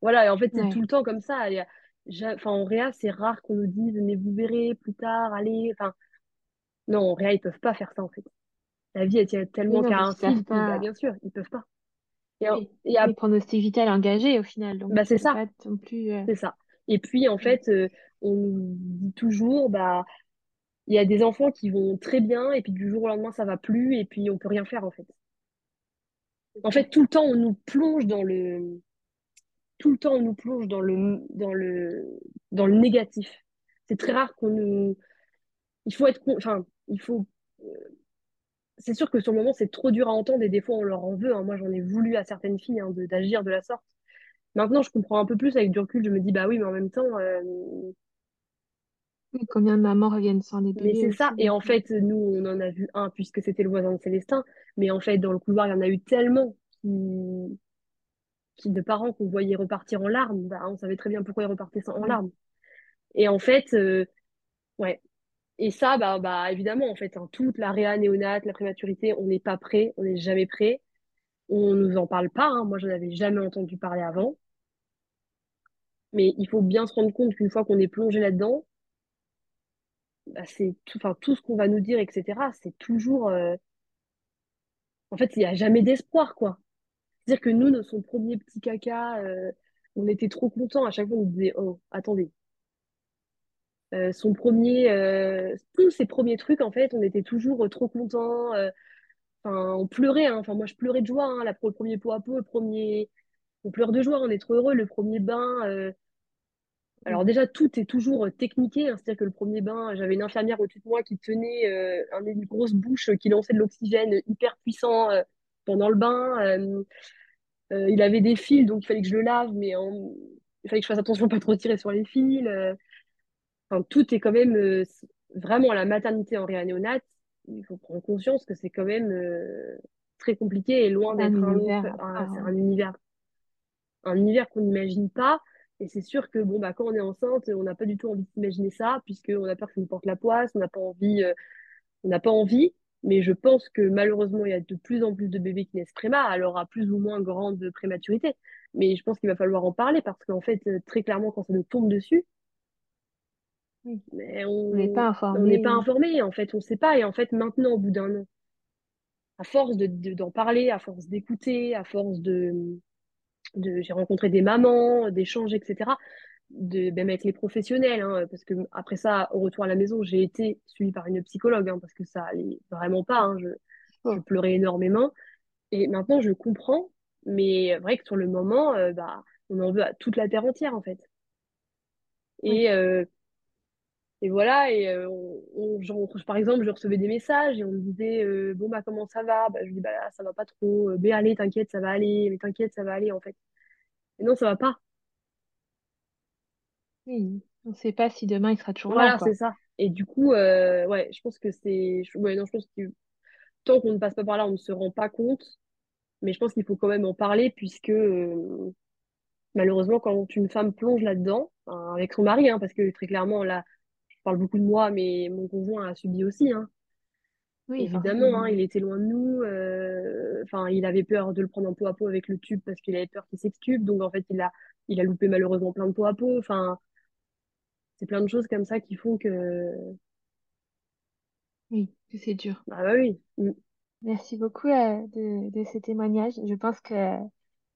Voilà, et en fait, c'est tout Ouais. le temps comme ça. Il y a- j'a- Enfin, en réa, c'est rare qu'on nous dise, mais vous verrez plus tard, allez. Enfin, non, en réa, ils peuvent pas faire ça, en fait. La vie, elle tient Oui, tellement non, qu'à parce un qu'ils savent fil, bah, pas. bien sûr, ils peuvent pas. Et, en- Oui. et à- Oui, pronostic vital engagé au final, donc bah, tu c'est peux ça, pas non plus. euh, c'est ça. Et puis, en fait, euh, on nous dit toujours, bah, il y a des enfants qui vont très bien, et puis du jour au lendemain, ça va plus, et puis on peut rien faire, en fait. En fait, tout le temps, on nous plonge dans le, tout le temps, on nous plonge dans le, dans le, dans le négatif. C'est très rare qu'on nous, il faut être, enfin, il faut, euh, c'est sûr que sur le moment, c'est trop dur à entendre et des fois, on leur en veut. hein. Moi, j'en ai voulu à certaines filles hein, de- d'agir de la sorte. Maintenant, je comprends un peu plus avec du recul. Je me dis, bah oui, mais en même temps, euh, Oui, combien de mamans reviennent sans les mais bébés c'est ça. aussi, Et en euh, fait, nous, on en a vu un puisque c'était le voisin de Célestin. Mais en fait, dans le couloir, il y en a eu tellement qui, qui de parents qu'on voyait repartir en larmes. Bah, on savait très bien pourquoi ils repartaient sans- en oui, larmes. Et en fait, euh, ouais. Et ça, bah, bah, évidemment, en fait, hein, toute la réa néonate, la prématurité, on n'est pas prêt, on n'est jamais prêt. On nous en parle pas, hein. Moi, je n'avais jamais entendu parler avant. Mais il faut bien se rendre compte qu'une fois qu'on est plongé là-dedans, bah, c'est tout, tout ce qu'on va nous dire, etc., c'est toujours. euh, En fait, il n'y a jamais d'espoir, quoi. C'est-à-dire que nous, notre son premier petit caca, euh, on était trop contents. À chaque fois, on nous disait, oh, attendez. Euh, son premier, tous ces premiers trucs, en fait, on était toujours trop contents. Enfin, on pleurait, hein. Enfin, moi, je pleurais de joie, hein, le premier pot à pot, le premier. On pleure de joie, on est trop heureux. Le premier bain. euh, Alors déjà, tout est toujours euh, techniqué, hein. C'est-à-dire que le premier bain, j'avais une infirmière au-dessus de moi qui tenait euh, un- une grosse bouche euh, qui lançait de l'oxygène hyper puissant euh, pendant le bain. Euh, il avait des fils, donc il fallait que je le lave, mais en- il fallait que je fasse attention à pas trop tirer sur les fils. Enfin, tout est quand même vraiment la maternité en réa néonate. Il faut prendre conscience que c'est quand même très compliqué et loin un d'être un hein. un univers un univers qu'on n'imagine pas. Et c'est sûr que bon, bah, quand on est enceinte, on n'a pas du tout envie d'imaginer ça, puisqu'on a peur que ça nous porte la poisse, on n'a pas envie, euh, on n'a pas envie. Mais je pense que malheureusement, il y a de plus en plus de bébés qui naissent préma, alors à plus ou moins grande prématurité. Mais je pense qu'il va falloir en parler parce qu'en fait, euh, très clairement, quand ça nous tombe dessus, Oui, mais on n'est pas on on n'est pas informé. informé. En fait, on ne sait pas. Et en fait, maintenant, au bout d'un an, à force de, de- d'en parler, à force d'écouter, à force de, j'ai rencontré des mamans, d'échanges, etc. De, même avec les professionnels, hein, parce que après ça, au retour à la maison, j'ai été suivie par une psychologue, hein, parce que ça allait vraiment pas, hein, je, je pleurais énormément. Et maintenant, je comprends, mais vrai que sur le moment, euh, bah, on en veut à toute la terre entière, en fait. Et, euh, et voilà, et euh, on, on- genre, par exemple, je recevais des messages et on me disait, euh, bon, bah, comment ça va? Bah, je dis, bah, là, ça va pas trop. Euh, Mais allez, t'inquiète, ça va aller. Mais t'inquiète, ça va aller, en fait. Et non, ça va pas. oui. On ne sait pas si demain il sera toujours là, Voilà, c'est ça. Et du coup, euh, ouais, je pense que c'est. je- Ouais, non, je pense que tant qu'on ne passe pas par là, on ne se rend pas compte. Mais je pense qu'il faut quand même en parler, puisque euh, malheureusement, quand une femme plonge là-dedans, avec son mari, hein, parce que très clairement, là, parle beaucoup de moi, mais mon conjoint a subi aussi, hein. Oui, Évidemment, hein, il était loin de nous. euh, Enfin, il avait peur de le prendre en peau à peau avec le tube parce qu'il avait peur qu'il s'extube. Donc, en fait, il a, il a loupé malheureusement plein de peau à peau. Enfin, c'est plein de choses comme ça qui font que. Oui, que c'est dur. Ah bah oui. Merci beaucoup euh, de, de ces témoignages. Je pense que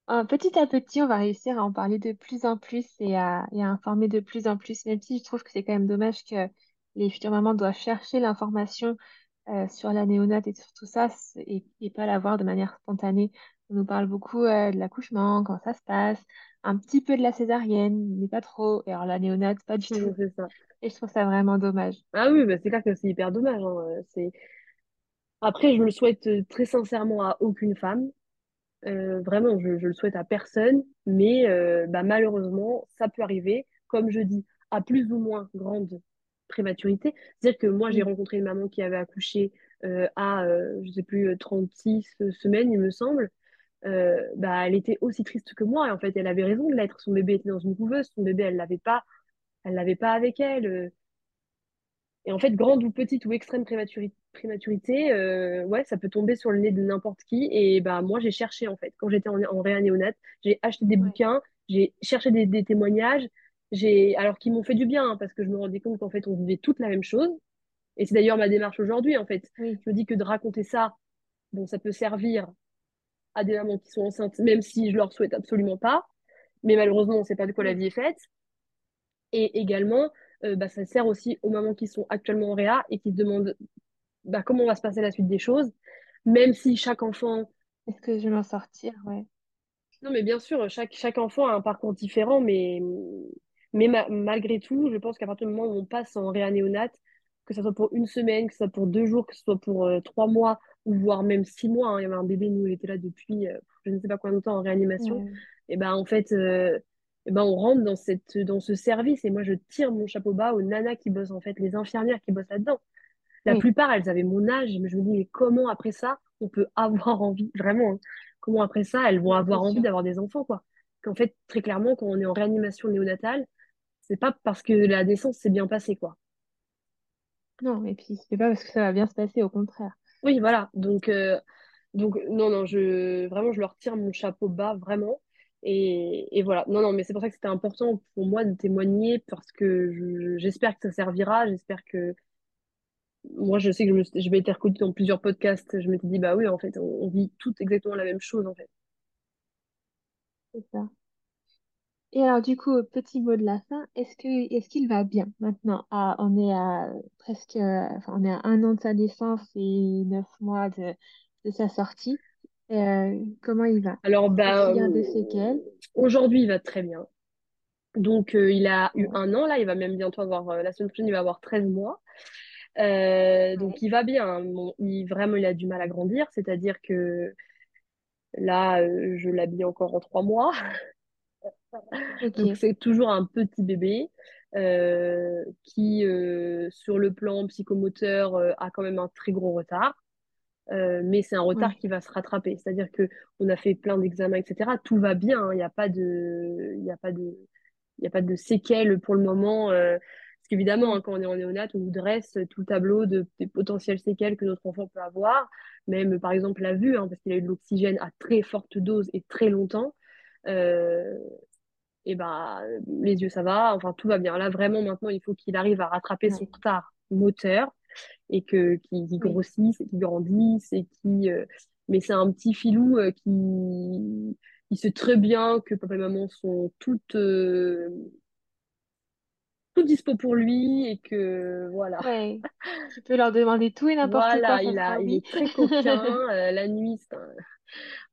euh, petit à petit, on va réussir à en parler de plus en plus et à, et à informer de plus en plus, même si je trouve que c'est quand même dommage que les futures mamans doivent chercher l'information euh, sur la néonate et sur tout ça c- et, et pas l'avoir de manière spontanée. On nous parle beaucoup euh, de l'accouchement, comment ça se passe, un petit peu de la césarienne, mais pas trop. Et alors la néonate, pas du tout. C'est ça. Et je trouve ça vraiment dommage. Ah oui, bah c'est clair que c'est hyper dommage. hein. Euh, C'est... Après, je le souhaite euh, très sincèrement à aucune femme. Euh, vraiment, je, je le souhaite à personne. Mais euh, bah, malheureusement, ça peut arriver, comme je dis, à plus ou moins grande prématurité. C'est-à-dire que moi, j'ai Oui, rencontré une maman qui avait accouché euh, à, je sais plus, euh, 36 semaines, il me semble. Bah, elle était aussi triste que moi. Et en fait, elle avait raison de l'être. Son bébé était dans une couveuse. Son bébé, elle l'avait pas, elle l'avait pas avec elle. Et en fait, grande ou petite ou extrême prématuri- prématurité, euh, ouais, ça peut tomber sur le nez de n'importe qui. Et bah, moi, j'ai cherché, en fait. Quand j'étais en, en réa néonate, j'ai acheté des ouais, bouquins, j'ai cherché des, des témoignages, j'ai, alors qui m'ont fait du bien, hein, parce que je me rendais compte qu'en fait, on vivait toute la même chose. Et c'est d'ailleurs ma démarche aujourd'hui, en fait. oui, Je me dis que de raconter ça, bon, ça peut servir à des mamans qui sont enceintes, même si je leur souhaite absolument pas. Mais malheureusement, on ne sait pas de quoi la vie est faite. Et également, euh, bah, ça sert aussi aux mamans qui sont actuellement en réa et qui se demandent bah, comment va se passer la suite des choses, même si chaque enfant... Est-ce que je vais m'en sortir? Ouais. Non, mais bien sûr, chaque, chaque enfant a un parcours différent, mais, mais malgré tout, je pense qu'à partir du moment où on passe en réa néonate, que ce soit pour une semaine, que ce soit pour deux jours, que ce soit pour euh, trois mois, ou voire même six mois, hein, il y avait un bébé, nous, il était là depuis euh, je ne sais pas combien de temps en réanimation, et ben en fait, et ben, on rentre dans, cette, dans ce service, et moi, je tire mon chapeau bas aux nanas qui bossent, en fait, les infirmières qui bossent là-dedans. La plupart, elles avaient mon âge, et je me dis, mais comment après ça, on peut avoir envie, vraiment, hein, comment après ça, elles vont avoir envie d'avoir des enfants, quoi. Qu'en fait, très clairement, quand on est en réanimation néonatale, c'est pas parce que la naissance s'est bien passée, quoi. Non, et puis c'est pas parce que ça va bien se passer, au contraire. Oui, voilà. Donc, euh, donc non, non, je vraiment, je leur tire mon chapeau bas, vraiment. Et, et voilà. Non, non, mais c'est pour ça que c'était important pour moi de témoigner parce que j'espère que ça servira. J'espère que moi, je sais que je, m'étais reconnue dans plusieurs podcasts. Je m'étais dit, bah oui, en fait, on, vit toutes exactement la même chose, en fait. C'est ça. Et alors, du coup, petit mot de la fin, est-ce est-ce qu'il va bien maintenant? Ah, on est à presque, enfin, on est à un an de sa naissance et neuf mois de, de sa sortie. Euh, comment il va? Alors, bah, il y a des séquelles? aujourd'hui, il va très bien. Donc, euh, il a eu un an, là, il va même bientôt avoir, euh, la semaine prochaine, il va avoir 13 mois. donc, il va bien. Bon, il, vraiment, il a du mal à grandir, c'est-à-dire que là, je l'habille encore en trois mois. Donc, c'est toujours un petit bébé euh, qui, euh, sur le plan psychomoteur, euh, a quand même un très gros retard. Mais c'est un retard qui va se rattraper. C'est-à-dire que on a fait plein d'examens, etc. Tout va bien. Hein. Il n'y a pas de, il a pas de, il a pas de séquelles pour le moment. parce qu'évidemment, hein, quand on est en néonat, on nous dresse tout le tableau de, des potentielles séquelles que notre enfant peut avoir. Même, par exemple, la vue, hein, parce qu'il a eu de l'oxygène à très forte dose et très longtemps. Euh, et ben les yeux ça va, enfin tout va bien. Là vraiment maintenant il faut qu'il arrive à rattraper son retard moteur et que qu'il grossisse et qu'il grandisse et qui euh, mais c'est un petit filou euh, qui il sait très bien que papa et maman sont toutes euh, dispo pour lui et que voilà. Ouais. Tu peux leur demander tout et n'importe quoi. il a, il est très coquin. la nuit, c'est un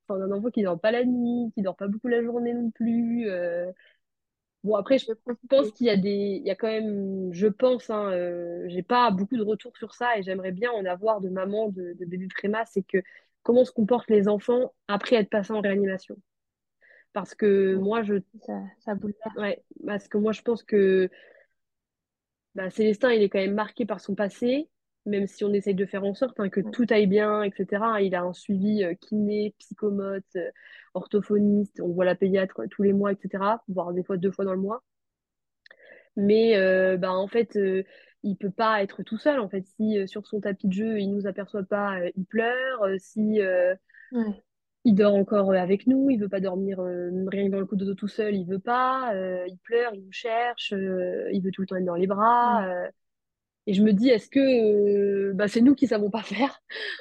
a un enfant qui dort pas la nuit, qui dort pas beaucoup la journée non plus. Bon, après, je pense qu'il y a des. Il y a quand même. Je pense, hein, euh, j'ai pas beaucoup de retours sur ça et j'aimerais bien en avoir de maman, de, de bébé préma, c'est que comment se comportent les enfants après être passés en réanimation. Parce que moi, je. Ça, ça Ouais, parce que moi, je pense que bah, Célestin, il est quand même marqué par son passé même si on essaye de faire en sorte hein, que tout aille bien, etc. Il a un suivi euh, kiné, psychomote, euh, orthophoniste, on voit la pédiatre euh, tous les mois, etc., voire des fois deux fois dans le mois. Mais bah, en fait, il peut pas être tout seul. En fait, si sur son tapis de jeu, il nous aperçoit pas, il pleure. si il dort encore avec nous, il veut pas dormir rien dans le coup de dos tout seul, il veut pas. il pleure, il nous cherche, il veut tout le temps être dans les bras. Et je me dis, est-ce que euh, bah, c'est nous qui savons pas faire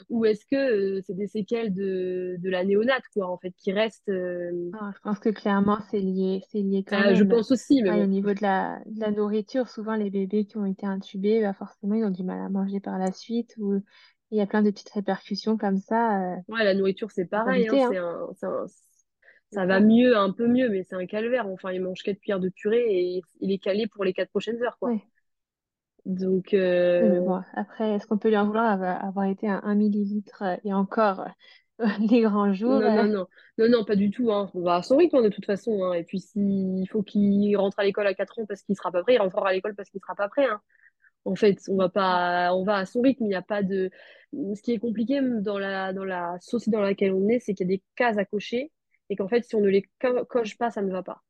ou est-ce que euh, c'est des séquelles de, de la néonate, quoi, en fait, qui restent. Euh, ah, je pense que clairement, c'est lié, c'est lié quand ah, même. Je pense aussi, mais Au niveau de la, de la nourriture, souvent les bébés qui ont été intubés, bah, forcément, ils ont du mal à manger par la suite ou il y a plein de petites répercussions comme ça. Ouais, la nourriture, c'est pareil. Hein, hein. Ça va mieux, un peu mieux, mais c'est un calvaire. Enfin, il mange quatre cuillères de purée et il est calé pour les quatre prochaines heures, quoi. Donc, euh, après, est-ce qu'on peut lui en vouloir avoir, été à 1 millilitre euh, et encore euh, les grands jours? non, non, non, non, non, pas du tout. Hein. On va à son rythme de toute façon. hein. Et puis, s'il faut qu'il rentre à l'école à 4 ans parce qu'il sera pas prêt, il rentrera à l'école parce qu'il sera pas prêt. hein. En fait, on va pas, on va à son rythme. Il n'y a pas de. Ce qui est compliqué dans la, dans la société dans laquelle on est, c'est qu'il y a des cases à cocher et qu'en fait, si on ne les coche pas, ça ne va pas.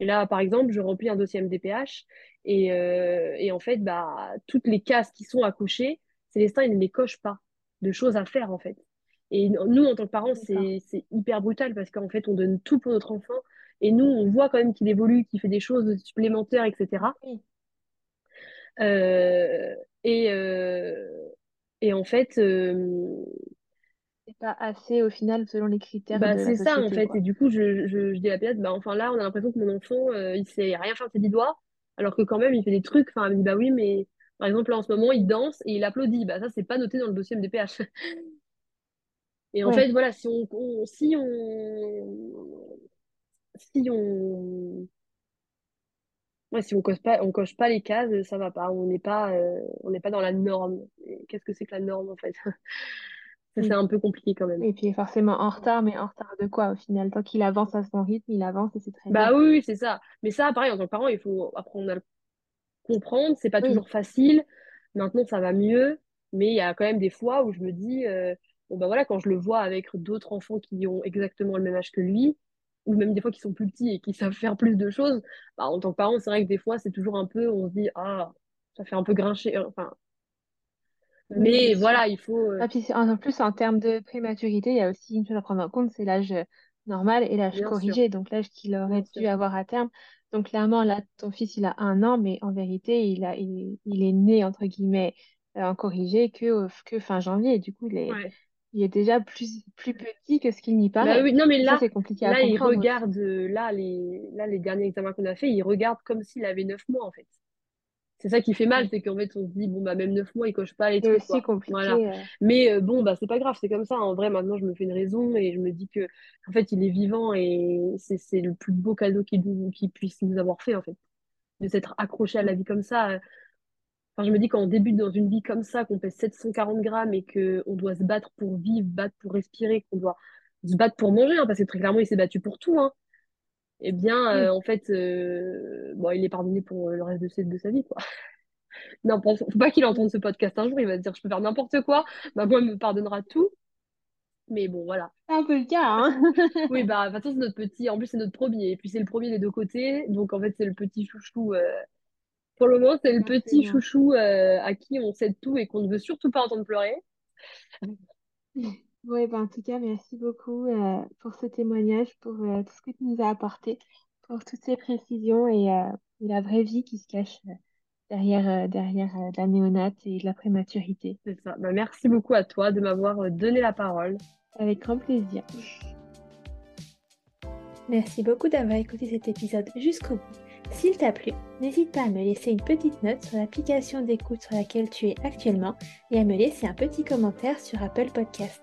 Et là, par exemple, je remplis un dossier MDPH et, euh, et en fait, bah, toutes les cases qui sont à cocher, Célestin, il ne les coche pas de choses à faire, en fait. Et nous, en tant que parents, c'est hyper brutal parce qu'en fait, on donne tout pour notre enfant et nous, on voit quand même qu'il évolue, qu'il fait des choses supplémentaires, etc. Euh, et, euh, et en fait, pas assez au final selon les critères bah, c'est ça en fait et du coup je, je, je dis à la pédiatre bah enfin là on a l'impression que mon enfant euh, il sait rien faire de ses dix doigts Alors que quand même, il fait des trucs. Enfin, elle me dit, bah oui, mais par exemple, là, en ce moment, il danse et il applaudit. Bah ça, c'est pas noté dans le dossier MDPH. Et en Ouais. fait, voilà, si on, on- si on, si on, ouais, si on coche pas, on coche pas les cases, ça va pas. On n'est pas, euh, on n'est pas dans la norme. Qu'est-ce que c'est que la norme, en fait? Ça, c'est Oui. un peu compliqué quand même. Et puis forcément en retard, mais en retard de quoi au final? Tant qu'il avance à son rythme, il avance et c'est très Bah bien. oui, oui, c'est ça. Mais ça, pareil, en tant que parent, il faut apprendre à le comprendre. C'est pas Oui, toujours facile. Maintenant, ça va mieux. Mais il y a quand même des fois où je me dis, euh, bon, bah voilà, quand je le vois avec d'autres enfants qui ont exactement le même âge que lui, ou même des fois qui sont plus petits et qui savent faire plus de choses, bah, en tant que parent, c'est vrai que des fois, c'est toujours un peu, on se dit, ah, ça fait un peu grincher. Enfin, oui, c'est mais voilà, il faut, euh, Ah, puis en plus, en termes de prématurité, il y a aussi une chose à prendre en compte, c'est l'âge euh, normal et l'âge sûr, corrigé, donc l'âge qu'il bien aurait sûr. dû avoir à terme. Donc clairement, là, ton fils, il a un an, mais en vérité, il a, il, il est né, entre guillemets, euh, en corrigé que, que fin janvier. Et du coup, il est, Ouais. il est déjà plus, plus petit que ce qu'il n'y Bah paraît. oui, non, mais là, c'est compliqué là, il comprendre regarde, là, les, là, les derniers examens qu'on a fait, il regarde comme s'il avait neuf mois, en fait. C'est ça qui fait mal, c'est qu'en fait, on se dit, bon, bah, même neuf mois, il coche pas les C'est trucs, aussi. Voilà. compliqué. euh, Mais euh, bon, bah, c'est pas grave, c'est comme ça. En vrai, maintenant, je me fais une raison et je me dis que, en fait, il est vivant et c'est, c'est le plus beau cadeau qu'il qu'il puisse nous avoir fait, en fait. De s'être accroché à la vie comme ça. Enfin, je me dis, quand on débute dans une vie comme ça, qu'on pèse 740 grammes et qu'on doit se battre pour vivre, battre pour respirer, qu'on doit se battre pour manger, hein, parce que très clairement, il s'est battu pour tout, hein. Eh bien, euh, Oui. en fait, euh, bon, il est pardonné pour euh, le reste de sa, de sa vie, quoi. Non, faut pas qu'il entende ce podcast un jour, il va se dire, je peux faire n'importe quoi, maman elle me pardonnera tout. Mais bon, voilà. C'est un peu le cas, hein. Oui, bah, de toute façon, c'est notre petit, en plus, c'est notre premier, et puis c'est le premier des deux côtés, donc en fait, c'est le petit chouchou, euh, pour le moment, c'est le petit chouchou euh, à qui on cède tout et qu'on ne veut surtout pas entendre pleurer. Oui, ben, en tout cas, merci beaucoup euh, pour ce témoignage, pour euh, tout ce que tu nous as apporté, pour toutes ces précisions et, euh, et la vraie vie qui se cache derrière, euh, derrière euh, la néonate et de la prématurité. C'est ça. Bah, merci beaucoup à toi de m'avoir donné la parole. Avec grand plaisir. Merci beaucoup d'avoir écouté cet épisode jusqu'au bout. S'il t'a plu, n'hésite pas à me laisser une petite note sur l'application d'écoute sur laquelle tu es actuellement et à me laisser un petit commentaire sur Apple Podcast.